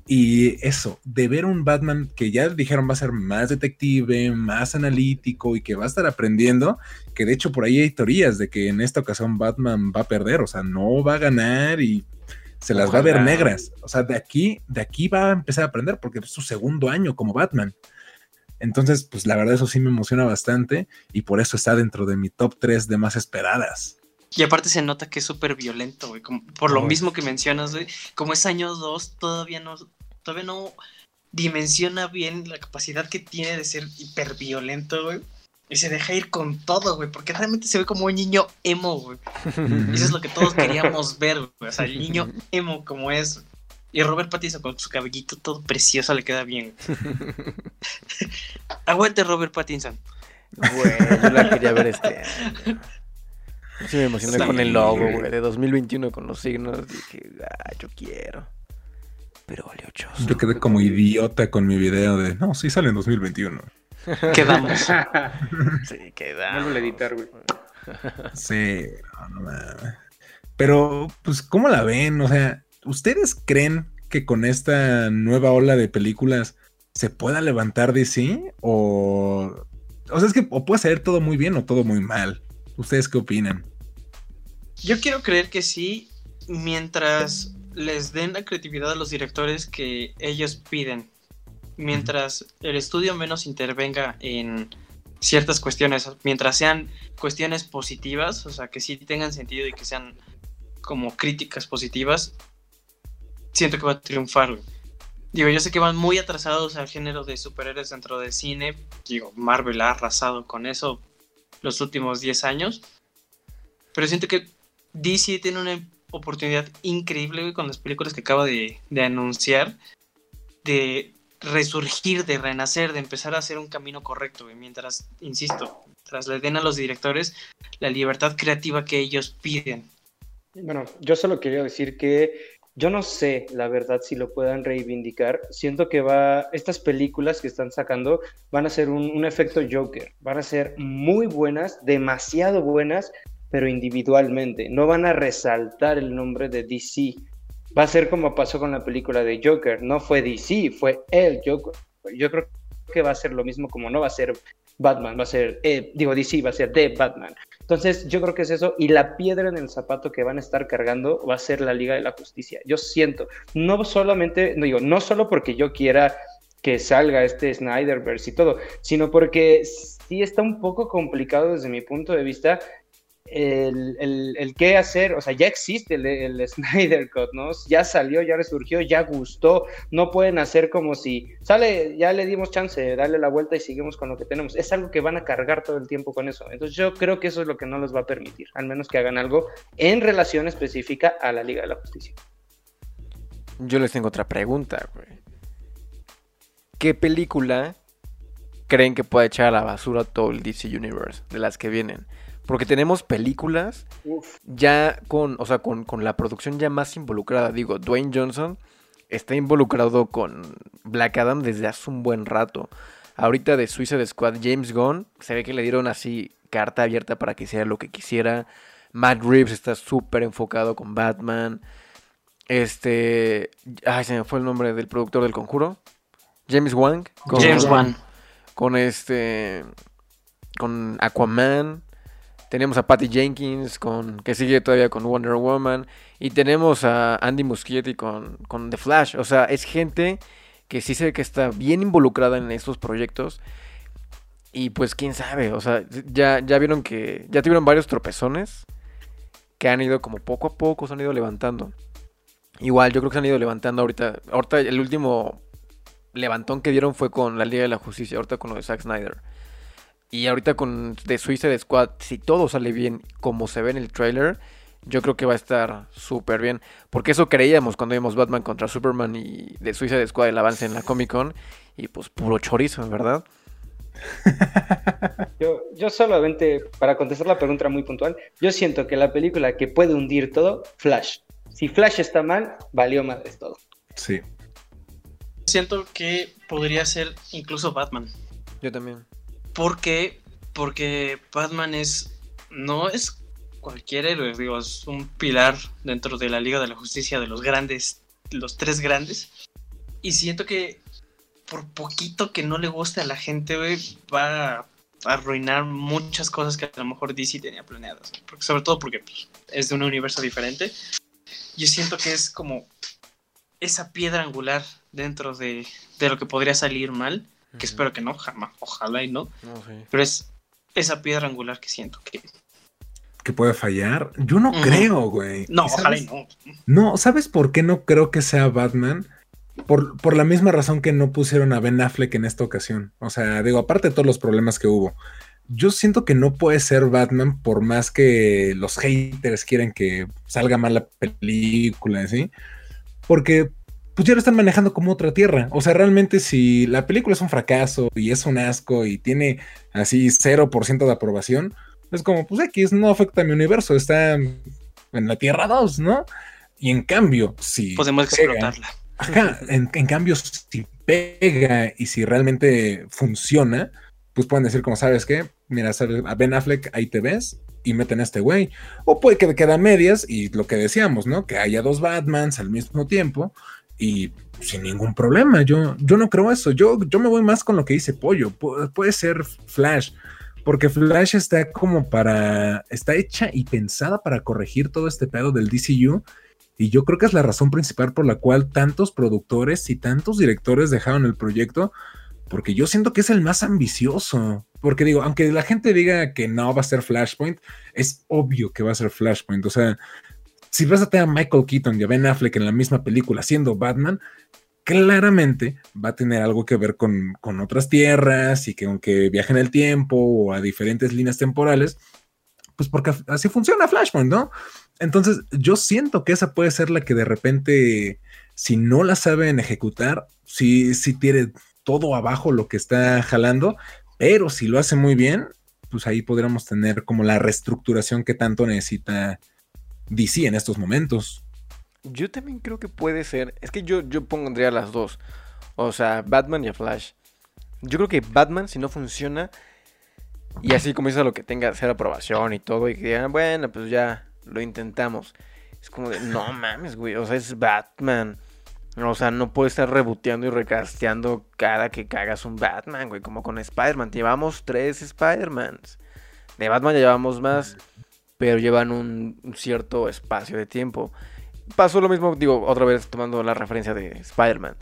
Y eso, de ver un Batman que ya dijeron va a ser más detective, más analítico y que va a estar aprendiendo, que de hecho por ahí hay teorías de que en esta ocasión Batman va a perder, o sea, no va a ganar y se las va a ver negras. O sea, de aquí, de aquí va a empezar a aprender porque es su segundo año como Batman. Entonces, pues la verdad eso sí me emociona bastante y por eso está dentro de mi top 3 de más esperadas. Y aparte se nota que es súper violento, güey. como- por lo Uy. mismo que mencionas, güey. Como es año 2, todavía no, todavía no dimensiona bien la capacidad que tiene de ser hiperviolento, güey. Y se deja ir con todo, güey. Porque realmente se ve como un niño emo, güey. Y eso es lo que todos queríamos [LAUGHS] ver, güey. O sea, el niño emo como es. Y Robert Pattinson con su cabellito todo precioso le queda bien. güey. [LAUGHS] Aguante Robert Pattinson. Güey, yo la quería ver este año. [LAUGHS] Sí, me emocioné con el logo, güey. de 2021 con los signos. Dije, ah, yo quiero. Pero valió choso. Yo quedé como idiota con mi video de, no, sí sale en 2021. Quedamos. [LAUGHS] Sí, queda. Vuelvo a editar, güey. Sí, no, no mames. Pero, pues, ¿cómo la ven? O sea, ¿ustedes creen que con esta nueva ola de películas se pueda levantar DC? O, o sea, es que o puede salir todo muy bien o todo muy mal. ¿Ustedes qué opinan? Yo quiero creer que sí, mientras les den la creatividad a los directores que ellos piden. Mientras el estudio menos intervenga en ciertas cuestiones, mientras sean cuestiones positivas, o sea, que sí tengan sentido y que sean como críticas positivas, siento que va a triunfar. Digo, yo sé que van muy atrasados al género de superhéroes dentro del cine. Digo, Marvel ha arrasado con eso los últimos 10 años. Pero siento que DC tiene una oportunidad increíble con las películas que acaba de, de anunciar. De resurgir, de renacer, de empezar a hacer un camino correcto. güey, mientras, insisto, mientras le den a los directores la libertad creativa que ellos piden. Bueno, yo solo quería decir que yo no sé, la verdad, si lo puedan reivindicar. Siento que va, estas películas que están sacando van a ser un, un efecto Joker. Van a ser muy buenas, demasiado buenas, pero individualmente. No van a resaltar el nombre de DC. Va a ser como pasó con la película de Joker. No fue DC, fue el Joker. Yo creo que va a ser lo mismo como no va a ser Batman, va a ser, eh, digo DC, va a ser de Batman. Entonces, yo creo que es eso. Y la piedra en el zapato que van a estar cargando va a ser la Liga de la Justicia. Yo siento, no solamente, no digo, no solo porque yo quiera que salga este Snyderverse y todo, sino porque sí está un poco complicado desde mi punto de vista el, el, el qué hacer, o sea, ya existe el, [LAUGHS] Snyder Cut, ¿no? Ya salió, ya resurgió, ya gustó, no pueden hacer como si sale, ya le dimos chance, darle la vuelta y seguimos con lo que tenemos. Es algo que van a cargar todo el tiempo con eso. Entonces yo creo que eso es lo que no les va a permitir, al menos que hagan algo en relación específica a la Liga de la Justicia. Yo les tengo otra pregunta, güey. ¿Qué película creen que pueda echar a la basura todo el DC Universe de las que vienen? Porque tenemos películas Uf. ya con, o sea, con, con la producción ya más involucrada. Digo, Dwayne Johnson está involucrado con Black Adam desde hace un buen rato. Ahorita de Suicide Squad, James Gunn, se ve que le dieron así carta abierta para que hiciera lo que quisiera. Matt Reeves está súper enfocado con Batman. Este. Ay, se me fue el nombre del productor del conjuro. James Wan. Con, James Wan. Con este. Con Aquaman. Tenemos a Patty Jenkins, con, que sigue todavía con Wonder Woman. Y tenemos a Andy Muschietti con, con The Flash. O sea, es gente que sí sé que está bien involucrada en estos proyectos. Y pues quién sabe, o sea, ya, ya vieron que ya tuvieron varios tropezones que han ido como poco a poco, se han ido levantando. Igual, yo creo que se han ido levantando ahorita. Ahorita el último levantón que dieron fue con la Liga de la Justicia, ahorita con lo de Zack Snyder. Y ahorita con The Suicide Squad, si todo sale bien como se ve en el trailer, yo creo que va a estar súper bien. Porque eso creíamos cuando vimos Batman contra Superman y The Suicide Squad el avance en la Comic Con. Y pues puro chorizo, ¿verdad? [LAUGHS] Yo, yo solamente, para contestar la pregunta muy puntual, yo siento que la película que puede hundir todo, Flash. Si Flash está mal, valió madres todo. Sí. Siento que podría ser incluso Batman. Yo también. ¿Por qué? Porque Batman es. No es cualquier héroe, digo, es un pilar dentro de la Liga de la Justicia de los grandes, los tres grandes. Y siento que por poquito que no le guste a la gente, güey, va a arruinar muchas cosas que a lo mejor DC tenía planeadas. Porque, sobre todo porque pues, es de un universo diferente. yo siento que es como esa piedra angular dentro de, de lo que podría salir mal, que espero que no, jamás, ojalá y no, No, sí. pero es esa piedra angular que siento que... Que puede fallar. Yo no creo, güey. No, ¿Y ojalá y sabes? no. No, ¿sabes por qué no creo que sea Batman? Por, por la misma razón que no pusieron a Ben Affleck en esta ocasión. O sea, digo, aparte de todos los problemas que hubo, yo siento que no puede ser Batman por más que los haters quieren que salga mal la película, ¿sí? Porque pues ya lo están manejando como otra tierra. O sea, realmente si la película es un fracaso y es un asco y tiene así 0% de aprobación, es como, pues X, no afecta a mi universo, está en la Tierra 2, ¿no? Y en cambio, si Podemos pega- explotarla. Ajá, en, en cambio, si pega y si realmente funciona, pues pueden decir como, ¿sabes qué? Mira, ¿sabes? a Ben Affleck, ahí te ves y meten a este güey. O puede que quede a medias y lo que decíamos, ¿no? Que haya dos Batmans al mismo tiempo y sin ningún problema. Yo, yo no creo eso. Yo, yo me voy más con lo que dice Pollo. Pu- puede ser Flash. Porque Flash está como para. Está hecha y pensada para corregir todo este pedo del DCU. Y yo creo que es la razón principal por la cual tantos productores y tantos directores dejaron el proyecto. Porque yo siento que es el más ambicioso. Porque digo, aunque la gente diga que no va a ser Flashpoint, es obvio que va a ser Flashpoint. O sea, si vas a tener a Michael Keaton y a Ben Affleck en la misma película siendo Batman, claramente va a tener algo que ver con, con otras tierras y que aunque viaje en el tiempo o a diferentes líneas temporales, pues porque así funciona Flashpoint, ¿no? Entonces yo siento que esa puede ser la que de repente, si no la saben ejecutar, si, si tiene todo abajo lo que está jalando, pero si lo hace muy bien, pues ahí podríamos tener como la reestructuración que tanto necesita DC en estos momentos. Yo también creo que puede ser. Es que yo, yo pondría las dos. O sea, Batman y a Flash. Yo creo que Batman, si no funciona, y así comienza lo que tenga cero aprobación y todo, y que digan, bueno, pues ya lo intentamos. Es como de, no mames, güey. O sea, es Batman. O sea, no puede estar reboteando y recasteando cada que cagas un Batman, güey. Como con Spider-Man. Llevamos tres Spider-Mans. De Batman ya llevamos más, pero llevan un, cierto espacio de tiempo. Pasó lo mismo, digo, otra vez tomando la referencia de Spider-Man.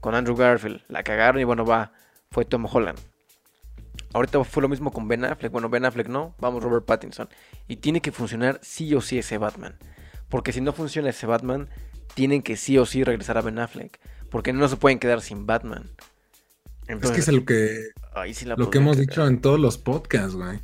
Con Andrew Garfield. La cagaron y bueno, va. Fue Tom Holland. Ahorita fue lo mismo con Ben Affleck. Bueno, Ben Affleck no. Vamos Robert Pattinson. Y tiene que funcionar sí o sí ese Batman. Porque si no funciona ese Batman, tienen que sí o sí regresar a Ben Affleck. Porque no se pueden quedar sin Batman. es que es lo que, sí lo que hemos cagar. dicho en todos los podcasts, güey.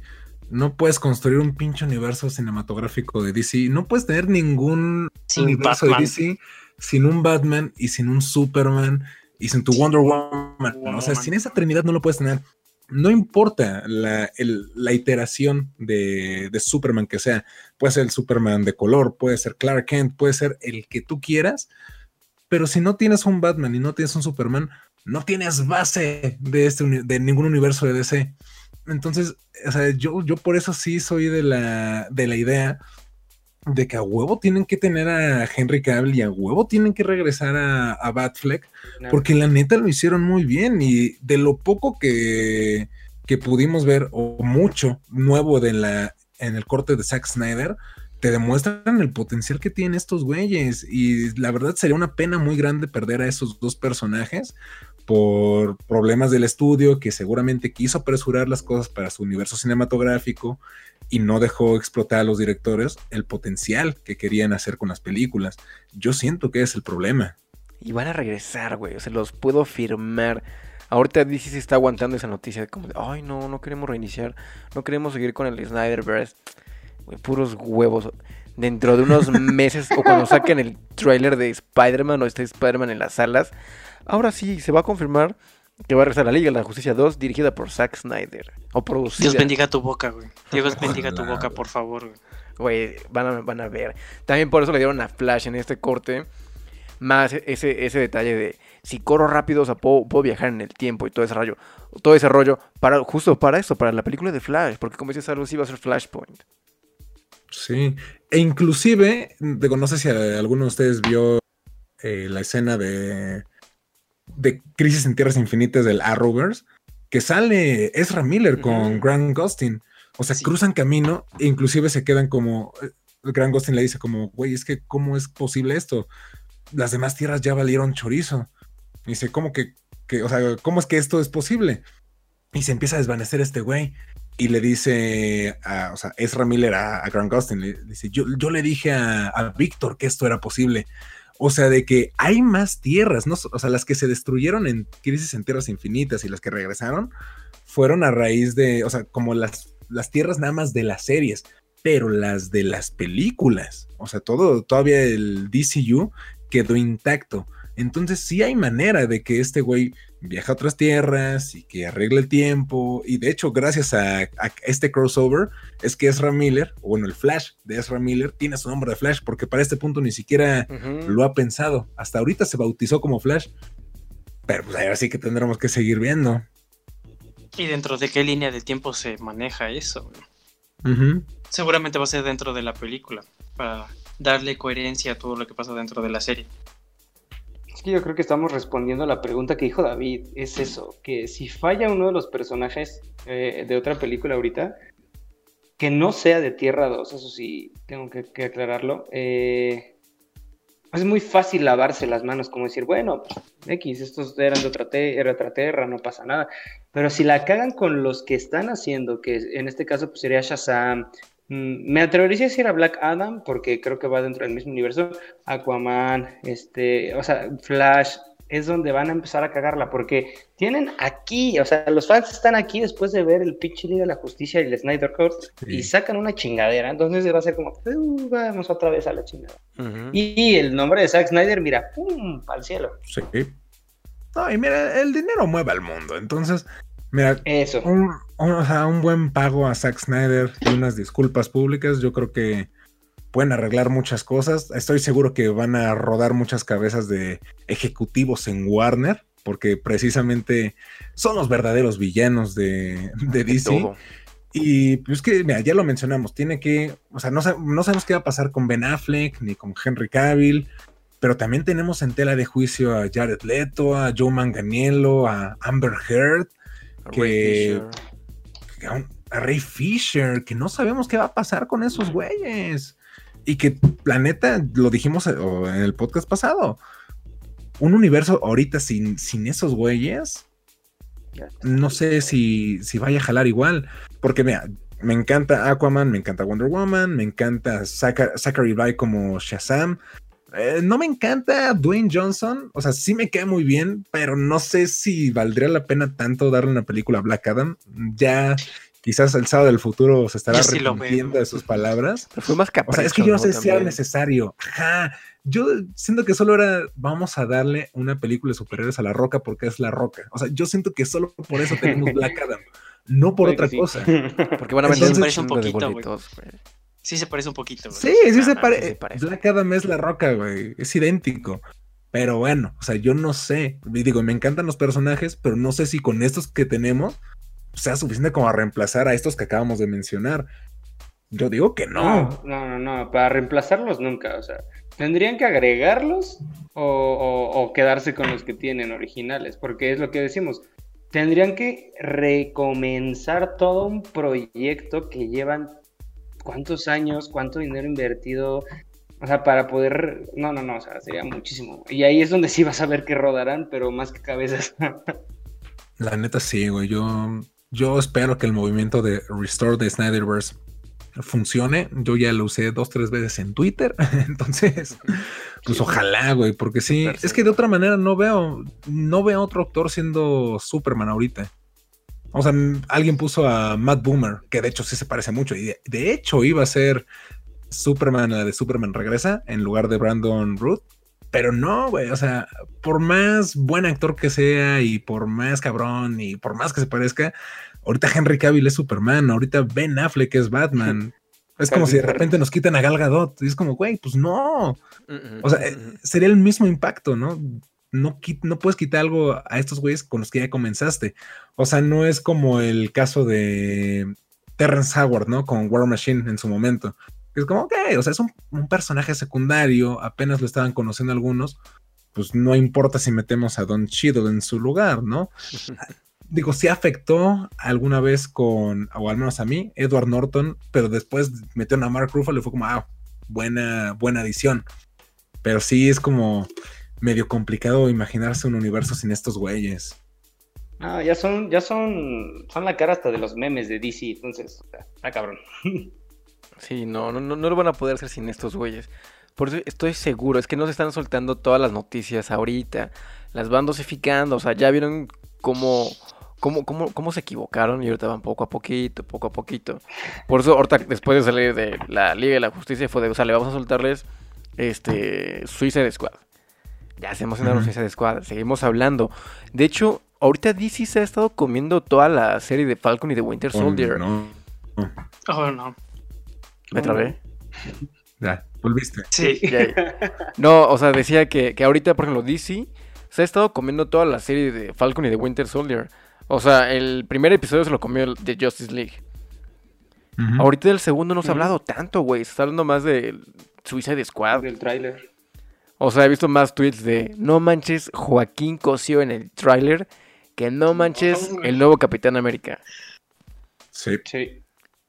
No puedes construir un pinche universo cinematográfico de DC. No puedes tener ningún Sin universo Batman. de DC sin un Batman y sin un Superman y sin tu Wonder Woman. Wonder O sea, Woman. sin esa trinidad no lo puedes tener. No importa la, el- la iteración de, de Superman que sea. Puede ser el Superman de color, puede ser Clark Kent, puede ser el que tú quieras. Pero si no tienes un Batman y no tienes un Superman, no tienes base de, este, de ningún universo de DC. Entonces, o sea, yo, yo por eso sí soy de la, de la idea de que a huevo tienen que tener a Henry Cavill y a huevo tienen que regresar a, a Batfleck, porque la neta lo hicieron muy bien y de lo poco que, que pudimos ver, o mucho nuevo de la, en el corte de Zack Snyder, te demuestran el potencial que tienen estos güeyes y la verdad sería una pena muy grande perder a esos dos personajes por problemas del estudio que seguramente quiso apresurar las cosas para su universo cinematográfico y no dejó explotar a los directores el potencial que querían hacer con las películas. Yo siento que es el problema. Y van a regresar, güey. O sea, los puedo firmar. Ahorita DC se está aguantando esa noticia de como ay, no, no queremos reiniciar. No queremos seguir con el Snyderverse. Güey, puros huevos. Dentro de unos [LAUGHS] meses o cuando saquen el tráiler de Spider-Man o este Spider-Man en las salas, ahora sí se va a confirmar que va a regresar a la Liga de la Justicia 2 dirigida por Zack Snyder. O producida. Dios bendiga tu boca, güey. Dios [LAUGHS] bendiga tu boca, por favor, güey. Güey, van a, van a ver. También por eso le dieron a Flash en este corte. Más ese, ese detalle de si corro rápido, o sea, puedo, puedo viajar en el tiempo y todo ese rollo. Todo ese rollo, para, justo para eso, para la película de Flash. Porque como dices, algo sí va a ser Flashpoint. Sí. E inclusive, digo, no sé si alguno de ustedes vio eh, la escena de, de Crisis en Tierras Infinitas del Arrowverse, que sale Ezra Miller con. Grant Gustin. O sea, Sí. cruzan camino e inclusive se quedan como... eh, Gran Gostin le dice como, güey, es que ¿cómo es posible esto? Las demás tierras ya valieron chorizo. Y dice, ¿cómo que, que, o sea, cómo es que esto es posible? Y se empieza a desvanecer este güey. Y le dice, a, o sea, Ezra Miller a, a Grant Gustin, le dice, yo, yo le dije a, a Víctor que esto era posible. O sea, de que hay más tierras, ¿no? O sea, las que se destruyeron en Crisis en Tierras Infinitas y las que regresaron fueron a raíz de, o sea, como las, las tierras nada más de las series, pero las de las películas, o sea, todo, todavía el DCU quedó intacto. Entonces sí hay manera de que este güey viaje a otras tierras y que arregle el tiempo. Y de hecho, gracias a, a, este crossover, es que Ezra Miller, o bueno, el Flash de Ezra Miller, tiene su nombre de Flash, porque para este punto ni siquiera uh -huh. lo ha pensado. Hasta ahorita se bautizó como Flash. Pero pues ahora sí que tendremos que seguir viendo. ¿Y dentro de qué línea de tiempo se maneja eso? Uh -huh. Seguramente va a ser dentro de la película, para darle coherencia a todo lo que pasa dentro de la serie. Que yo creo que estamos respondiendo a la pregunta que dijo David. Es eso, que si falla uno de los personajes eh, de otra película ahorita, que no sea de Tierra 2, eso sí, tengo que, aclararlo. Eh, es muy fácil lavarse las manos, como decir, bueno, X, estos eran de otra, era tierra, no pasa nada. Pero si la cagan con los que están haciendo, que en este caso pues, sería Shazam, me atrevería a decir a Black Adam, porque creo que va dentro del mismo universo. Aquaman, este, o sea, Flash, es donde van a empezar a cagarla, porque tienen aquí, o sea, los fans están aquí después de ver el pitch de la Justicia y el Snyder Cut sí. y sacan una chingadera. Entonces va a ser como, uh, vamos otra vez a la chingada. Uh -huh. y, el nombre de Zack Snyder, mira, pum, al cielo. Sí. No, y mira, el dinero mueve al mundo. Entonces, Mira, Eso. Un, un, o sea, un buen pago a Zack Snyder y unas disculpas públicas, yo creo que pueden arreglar muchas cosas. Estoy seguro que van a rodar muchas cabezas de ejecutivos en Warner, porque precisamente son los verdaderos villanos de, de DC. Todo. Y pues que, mira, ya lo mencionamos, tiene que, o sea, no, no sabemos qué va a pasar con Ben Affleck ni con Henry Cavill, pero también tenemos en tela de juicio a Jared Leto, a Joe Manganiello, a Amber Heard que, que a, a, Ray Fisher, que no sabemos qué va a pasar con esos güeyes. Y que Planeta, lo dijimos en el podcast pasado, un universo ahorita sin, sin esos güeyes, no sé si, si vaya a jalar igual. Porque mira, me encanta Aquaman, me encanta Wonder Woman, me encanta Zachary Levi como Shazam, eh, no me encanta Dwayne Johnson, o sea, sí me queda muy bien, pero no sé si valdría la pena tanto darle una película a Black Adam. Ya quizás el sábado del futuro se estará sí arrepintiendo de sus palabras. Pero fue más capricho, O sea, es que yo no sé si era necesario. Ajá. Yo siento que solo era, vamos a darle una película de superhéroes a La Roca porque es La Roca. O sea, yo siento que solo por eso tenemos Black [LAUGHS] Adam, no por otra sí. cosa. [LAUGHS] Porque van a vender un un poquito, de. Sí se parece un poquito. güey. Sí, sí, se, pare sí se parece. Black Adam es la roca, güey. Es idéntico. Pero bueno, o sea, yo no sé. Y Digo, me encantan los personajes, pero no sé si con estos que tenemos sea suficiente como a reemplazar a estos que acabamos de mencionar. Yo digo que no. No, no, no, no, para reemplazarlos nunca, o sea, tendrían que agregarlos o, o- o quedarse con los que tienen originales, porque es lo que decimos, tendrían que recomenzar todo un proyecto que llevan cuántos años, cuánto dinero invertido, o sea, para poder, no, no, no, o sea, sería muchísimo. Y ahí es donde sí vas a ver que rodarán, pero más que cabezas. [LAUGHS] La neta sí, güey. Yo, yo espero que el movimiento de Restore the Snyderverse funcione. Yo ya lo usé dos, tres veces en Twitter. [LAUGHS] Entonces, pues ojalá, güey, porque sí. Es que de otra manera no veo, no veo otro actor siendo Superman ahorita. O sea, alguien puso a Matt Boomer, que de hecho sí se parece mucho. Y de, de hecho iba a ser Superman, la de Superman regresa, en lugar de Brandon Root. Pero no, güey, o sea, por más buen actor que sea y por más cabrón y por más que se parezca, ahorita Henry Cavill es Superman, ahorita Ben Affleck es Batman. [LAUGHS] Es como si de repente nos quitan a Gal Gadot y es como, güey, pues no. O sea, eh, sería el mismo impacto, ¿no? No, no puedes quitar algo a estos güeyes con los que ya comenzaste. O sea, no es como el caso de Terrence Howard, ¿no? Con War Machine en su momento. Es como, ok, o sea, es un, un personaje secundario, apenas lo estaban conociendo algunos, pues no importa si metemos a Don Cheadle en su lugar, ¿no? [LAUGHS] Digo, sí afectó alguna vez con, o al menos a mí, Edward Norton, pero después metieron a Mark Ruffalo y fue como, ah, buena, buena adición. Pero sí es como medio complicado imaginarse un universo sin estos güeyes. Ah, ya son, ya son, son la cara hasta de los memes de DC, entonces, está cabrón. [LAUGHS] Sí, no, no, no, no lo van a poder hacer sin estos güeyes. Por eso estoy seguro, es que no se están soltando todas las noticias ahorita. Las van dosificando, o sea, ya vieron cómo, cómo, cómo, cómo se equivocaron y ahorita van poco a poquito, poco a poquito. Por eso ahorita después de salir de la Liga de la Justicia fue de, o sea, le vamos a soltarles este Suicide Squad. Ya se emocionaron Ujú. Suicide Squad, seguimos hablando. De hecho, ahorita DC se ha estado comiendo toda la serie de Falcon y de Winter Soldier. Oh, no. No. Oh, no. Me trabé. Ya, volviste. Sí. [LAUGHS] Ya- No, o sea, decía que, que ahorita, por ejemplo, DC se ha estado comiendo toda la serie de Falcon y de Winter Soldier. O sea, el primer episodio se lo comió el de Justice League. Ahorita del segundo no se ha hablado tanto, güey. Se está hablando más de Suicide Squad. Del tráiler. O sea, he visto más tweets de no manches Joaquín Cosio en el tráiler que no manches el nuevo Capitán América. Sí. Sí.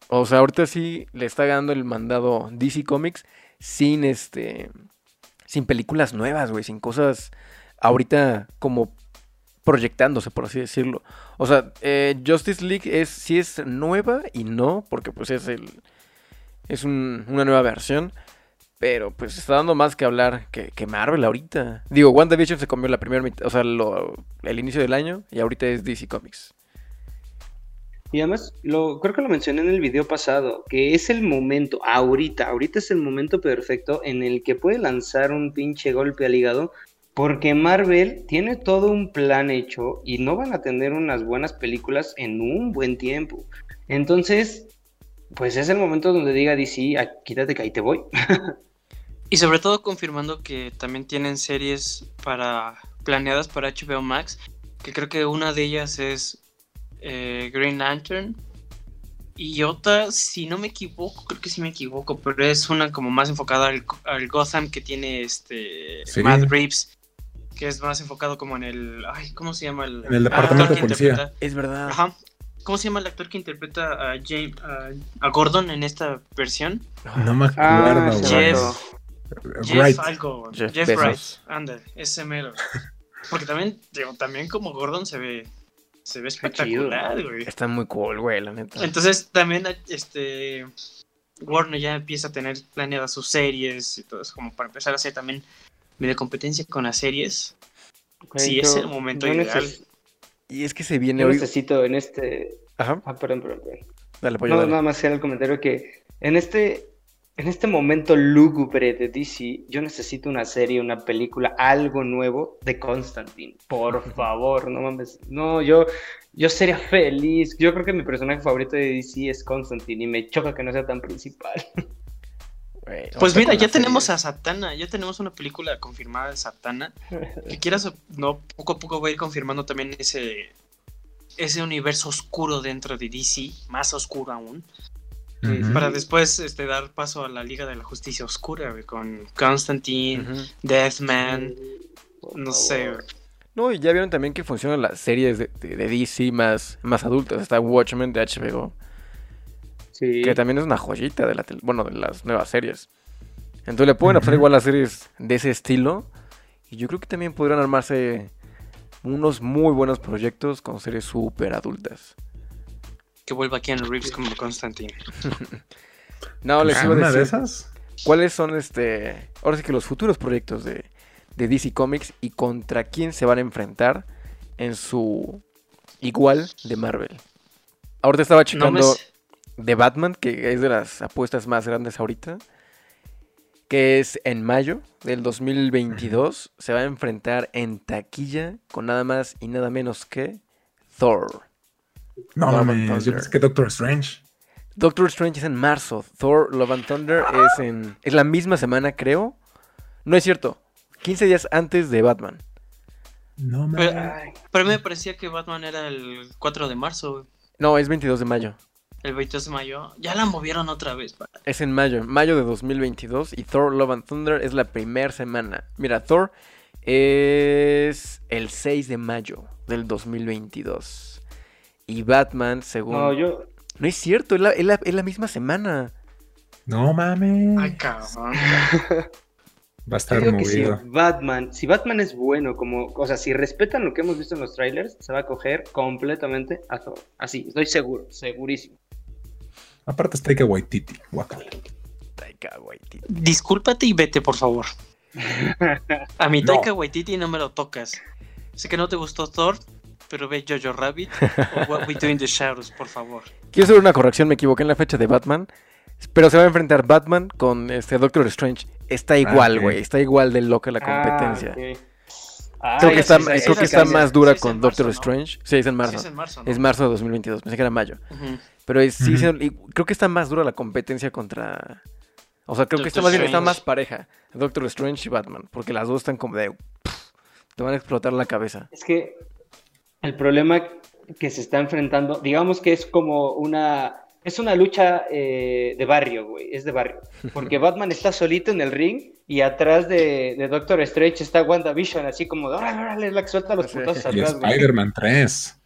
O sea, ahorita sí le está dando el mandado DC Comics sin este. Sin películas nuevas, güey. Sin cosas ahorita como proyectándose, por así decirlo. O sea, eh, Justice League es sí es nueva y no, porque pues es el. Es un- una nueva versión. Pero pues está dando más que hablar que, que Marvel ahorita. Digo, WandaVision se comió la primera o sea, el inicio del año y ahorita es DC Comics. Y además, creo que lo mencioné en el video pasado, que es el momento, ahorita, ahorita es el momento perfecto en el que puede lanzar un pinche golpe al hígado, porque Marvel tiene todo un plan hecho y no van a tener unas buenas películas en un buen tiempo. Entonces, pues es el momento donde diga DC, "Ah, quítate que ahí te voy. [LAUGHS] Y sobre todo confirmando que también tienen series para planeadas para HBO Max, que creo que una de ellas es eh, Green Lantern y otra, si no me equivoco, creo que sí me equivoco, pero es una como más enfocada al, al Gotham que tiene este Sí. Matt Reeves, que es más enfocado como en el, ay, ¿cómo se llama el, En el departamento de policía. interpreta- Es verdad. Ajá. ¿Cómo se llama el actor que interpreta a, James, a, a Gordon en esta versión? No me Ah, acuerdo. Jeff. Jeff Right. algo, Jeff. Wright, anda, ese mero. [LAUGHS] Porque también, digo, también como Gordon se ve, se ve espectacular, güey. Está muy cool, güey, la neta. Entonces también, este, Warner ya empieza a tener planeadas sus series y todo eso, como para empezar a hacer también medio competencia con las series. Ok, Sí, yo- es el momento ideal. neces- Y es que se viene yo hoy. necesito en este... Ajá, Ah, perdón, perdón, perdón. dale, pollo, No, dale. nada más era el comentario que en este, en este momento lúgubre de DC, yo necesito una serie, una película, algo nuevo de Constantine. Por favor, no mames. No, yo, yo sería feliz. Yo creo que mi personaje favorito de DC es Constantine y me choca que no sea tan principal. Pues mira, ya tenemos a Satana, ya tenemos una película confirmada de Satana. [LAUGHS] Que quieras no, poco a poco va a ir confirmando también ese, ese universo oscuro dentro de DC, más oscuro aún. Para después este, dar paso a la Liga de la Justicia Oscura, güey, con Constantine. Deathman, no sé. güey. No, y ya vieron también que funcionan las series de, de- de DC más, más adultas. Está Watchmen de HBO, Sí. que también es una joyita de, la bueno, de las nuevas series. Entonces le pueden hacer igual las series de ese estilo. Y yo creo que también podrían armarse unos muy buenos proyectos con series súper adultas. Que vuelva Keanu Reeves como Constantine. [LAUGHS] No, les iba a ¿Una de decir esas? cuáles son este. Ahora sí que los futuros proyectos de, de DC Comics y contra quién se van a enfrentar en su igual de Marvel. Ahorita estaba No checando me de Batman, que es de las apuestas más grandes ahorita. Que es en mayo del 2022. Se va a enfrentar en taquilla con nada más y nada menos que Thor. No and mames, yo pensé que Doctor Strange. Doctor Strange es en marzo. Thor Love and Thunder es en. Es la misma semana, creo. No es cierto. 15 días antes de Batman. No Pero- mames. Ay, Pero me parecía que Batman era el 4 de marzo, güey. No, es 22 de mayo. el 22 de mayo. Ya la movieron otra vez. Es en mayo, mayo de 2022. Y Thor Love and Thunder es la primera semana. Mira, Thor es el 6 de mayo del 2022. Y Batman, según. no, yo. No es cierto, es la, es la- es la misma semana. No mames. Ay, cabrón. [LAUGHS] Va a estar digo que si movido. Batman, si Batman es bueno, como, o sea, si respetan lo que hemos visto en los trailers, se va a coger completamente a todo. Así, estoy seguro, segurísimo. Aparte está Taika Waititi. Guácala. Taika Waititi. Discúlpate y vete, por favor. [LAUGHS] A mi No. Taika Waititi no me lo tocas. Sé que no te gustó Thor, pero ve Jojo Rabbit [LAUGHS] o What We Do in the Shadows, por favor. Quiero hacer una corrección, me equivoqué en la fecha de Batman. Pero se va a enfrentar Batman con este Doctor Strange. Está igual, ok. güey. Está igual de loca la competencia. Ah, ok. Ah, Creo que está, creo que está más dura con marzo, Doctor ¿no? Strange. Sí, es en marzo. Sí, es en marzo, ¿no? Es marzo de 2022, pensé que era mayo. Pero es- se- creo que está más dura la competencia contra... O sea, creo que está más bien está más pareja. Doctor Strange y Batman. Porque las dos están como de... pff, te van a explotar la cabeza. Es que el problema que se está enfrentando, digamos que es como una, es una lucha eh, de barrio, güey, es de barrio. Porque [LAUGHS] Batman está solito en el ring y atrás de, de Doctor Strange está WandaVision, así como, órale, órale, la que suelta los Y atrás, güey. Spider-Man 3.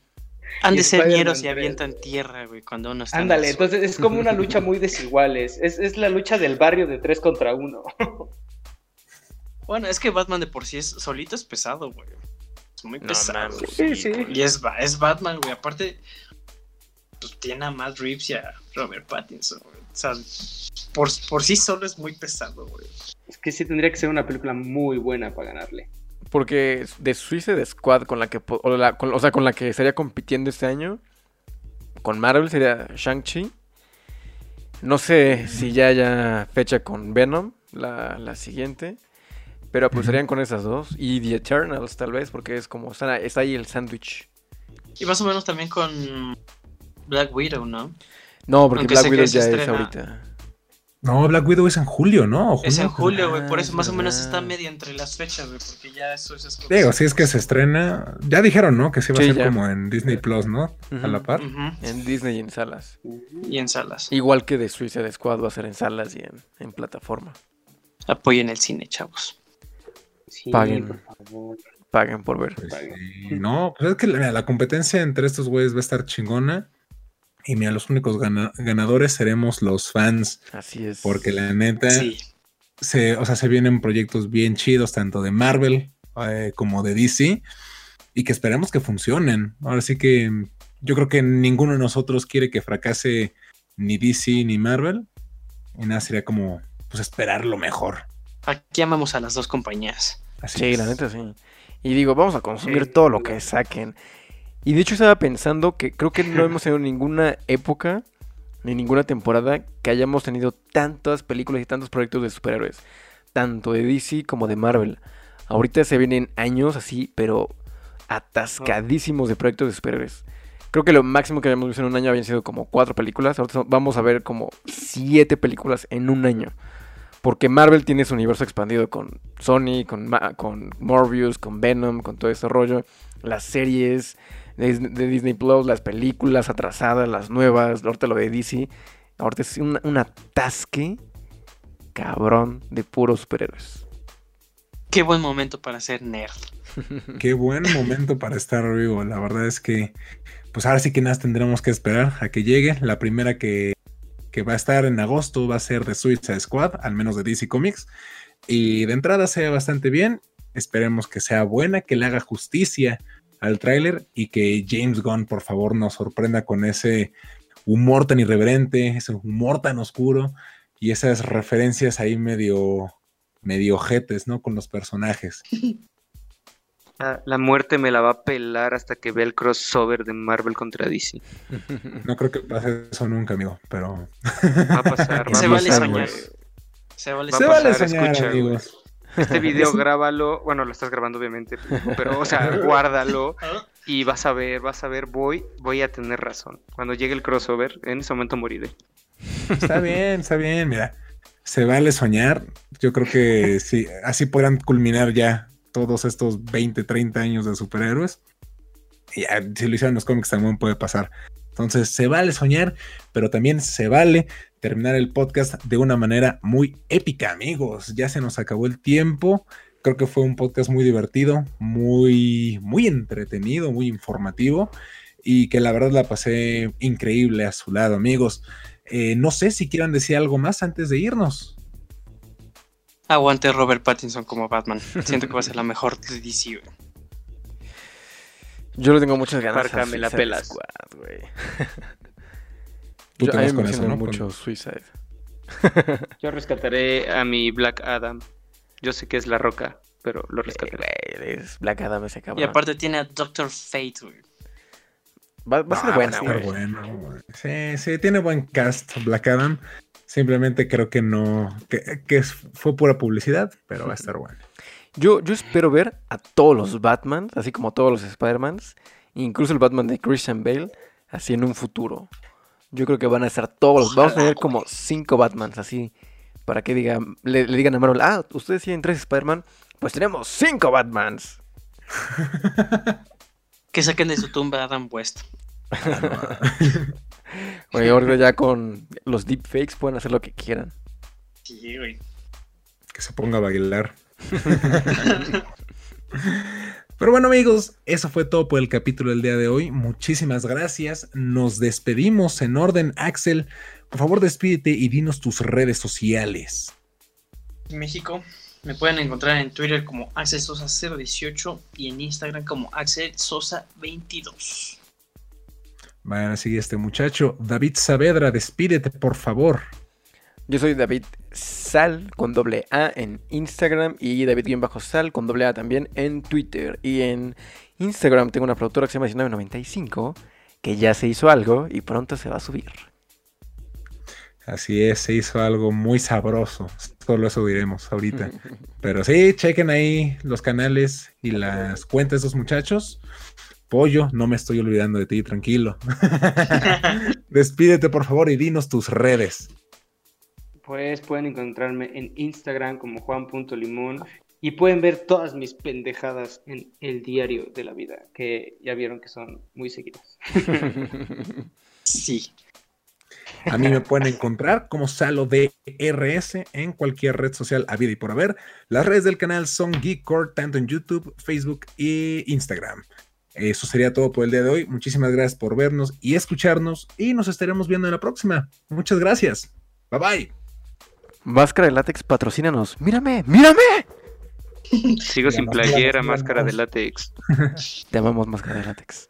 Han de ser ñeros y 3. avientan tierra, güey, cuando uno está en Ándale, entonces es como una lucha muy desiguales. Es, es la lucha del barrio de tres contra uno. Bueno, es que Batman de por sí es solito es pesado, güey. Es muy No pesado. Sí, sí. Y es, es Batman, güey. Aparte, pues tiene a Matt Reeves y a Robert Pattinson, güey. O sea, por, por sí solo es muy pesado, güey. Es que sí tendría que ser una película muy buena para ganarle. Porque de Suicide Squad con la que... po- O, la- con- o sea, con la que estaría compitiendo este año. Con Marvel sería Shang-Chi. No sé si ya haya fecha con Venom, la, la siguiente. Pero pues Ujú. serían con esas dos. Y The Eternals tal vez, porque es como... Está, está ahí el sándwich. Y más o menos también con Black Widow, ¿no? No, porque Aunque Black Widow se ya es ahorita. No, Black Widow es en julio, ¿no? ¿O Es en julio, güey. Por Ah, eso es más o menos está media entre las fechas, güey. Porque ya eso es... Digo, si es que se estrena. Ya dijeron, ¿no? Que sí va Sí, a ser ya. como en Disney Plus, ¿no? A la par. En Disney y en salas. Y en salas. Igual que de Suicide Squad va a ser en salas y en, en plataforma. Apoyen el cine, chavos. Sí, Paguen. por favor. Paguen por ver. Pues no, pues es que la, la competencia entre estos güeyes va a estar chingona. Y mira, los únicos gana- ganadores seremos los fans. Así es. Porque la neta, Sí. se, o sea, se vienen proyectos bien chidos, tanto de Marvel eh, como de DC. Y que esperemos que funcionen. Ahora sí que mm, yo creo que ninguno de nosotros quiere que fracase ni DC ni Marvel. Y nada, sería como pues esperar lo mejor. Aquí amamos a las dos compañías. Así Sí, es. la neta sí. Y digo, vamos a consumir Sí, todo lo que saquen. Y de hecho estaba pensando que creo que no [LAUGHS] hemos tenido ninguna época ni ninguna temporada que hayamos tenido tantas películas y tantos proyectos de superhéroes. Tanto de DC como de Marvel. Ahorita se vienen años así, pero atascadísimos de proyectos de superhéroes. Creo que lo máximo que habíamos visto en un año habían sido como cuatro películas. Ahorita vamos a ver como siete películas en un año. Porque Marvel tiene su universo expandido con Sony, con, Ma- con Morbius, con Venom, con todo ese rollo. Las series de Disney Plus, las películas atrasadas, las nuevas, ahorita lo de DC. Ahorita es un, un atasque cabrón de puros superhéroes. Qué buen momento para ser nerd. [LAUGHS] Qué buen momento para estar vivo. La verdad es que, pues ahora sí que nada tendremos que esperar a que llegue. La primera que, va a estar en agosto va a ser de Suicide Squad, al menos de DC Comics. Y de entrada se ve bastante bien. Esperemos que sea buena, que le haga justicia al tráiler y que James Gunn, por favor, nos sorprenda con ese humor tan irreverente, ese humor tan oscuro y esas referencias ahí medio, medio ojetes, ¿no? Con los personajes. [LAUGHS] La, la muerte me la va a pelar hasta que vea el crossover de Marvel contra DC. [LAUGHS] No creo que pase eso nunca, amigo, pero Va a pasar. [LAUGHS] va Se a vale pasar, soñar. Se vale Va a se vale soñar, escucha, amigos. Este [LAUGHS] video grábalo, bueno, lo estás grabando obviamente, pero o sea, guárdalo Ah, y vas a ver, vas a ver, voy, voy a tener razón. Cuando llegue el crossover, en ese momento moriré. Está bien, está bien, mira. Se vale soñar. Yo creo que sí, así podrán culminar ya todos estos 20, 30 años de superhéroes. Y ya, si lo hicieron los cómics también puede pasar. Entonces, se vale soñar, pero también se vale terminar el podcast de una manera muy épica, amigos. Ya se nos acabó el tiempo. Creo que fue un podcast muy divertido, muy, muy entretenido, muy informativo y que la verdad la pasé increíble a su lado, amigos. Eh, no sé si quieran decir algo más antes de irnos. Aguante Robert Pattinson como Batman. Siento que va a ser la mejor de DC, güey. Yo le tengo muchas ganas Parca, la pelas. Squad, güey. Tú Yo- te vas con me eso, ¿no? mucho Con- Suicide. [LAUGHS] Yo rescataré a mi Black Adam. Yo sé que es la roca, pero lo Eh, rescataré. es Black Adam ese cabrón. Y aparte tiene a Doctor Fate, güey. va, va a ser Ah, buena, va a güey. bueno, güey. Sí, sí, tiene buen cast Black Adam. Simplemente creo que no, que, que es- fue pura publicidad, pero va a estar bueno. Yo, yo espero ver a todos los Batmans, así como todos los Spider-Mans, incluso el Batman de Christian Bale, así en un futuro. Yo creo que van a estar todos, vamos a tener como cinco Batmans, así, para que digan, le, le digan a Marvel, ah, ustedes tienen tres Spider-Man, pues tenemos cinco Batmans. Que saquen de su tumba a Adam West. [LAUGHS] [LAUGHS] Oye, ahora ya con los deepfakes pueden hacer lo que quieran. Sí, güey. que se ponga a bailar. [LAUGHS] Pero bueno amigos, eso fue todo por el capítulo del día de hoy. Muchísimas gracias. Nos despedimos en orden. Axel, por favor despídete y dinos tus redes sociales. México. Me pueden encontrar en Twitter como Axel Sosa 018 y en Instagram como Axel Sosa 22. Van a seguir este muchacho. David Saavedra, despídete por favor. Yo soy David Sal con doble A en Instagram y David-Sal con doble A también en Twitter. Y en Instagram tengo una productora que se llama 1995 que ya se hizo algo y pronto se va a subir. Así es, se hizo algo muy sabroso. Solo eso diremos ahorita. [LAUGHS] Pero sí, chequen ahí los canales y las cuentas de esos muchachos. Pollo, no me estoy olvidando de ti, tranquilo. [LAUGHS] Despídete por favor y dinos tus redes. Pues pueden encontrarme en Instagram como juan.limón y pueden ver todas mis pendejadas en el diario de la vida, que ya vieron que son muy seguidas. [LAUGHS] Sí. A mí me pueden encontrar como Salo DRS en cualquier red social habida y por haber. Las redes del canal son Geekcore, tanto en YouTube, Facebook e Instagram. Eso sería todo por el día de hoy. Muchísimas gracias por vernos y escucharnos y nos estaremos viendo en la próxima. Muchas gracias. Bye bye. Máscara de látex, patrocínanos. ¡Mírame! ¡Mírame! Sigo sin playera, máscara de látex. Te amamos, máscara de látex.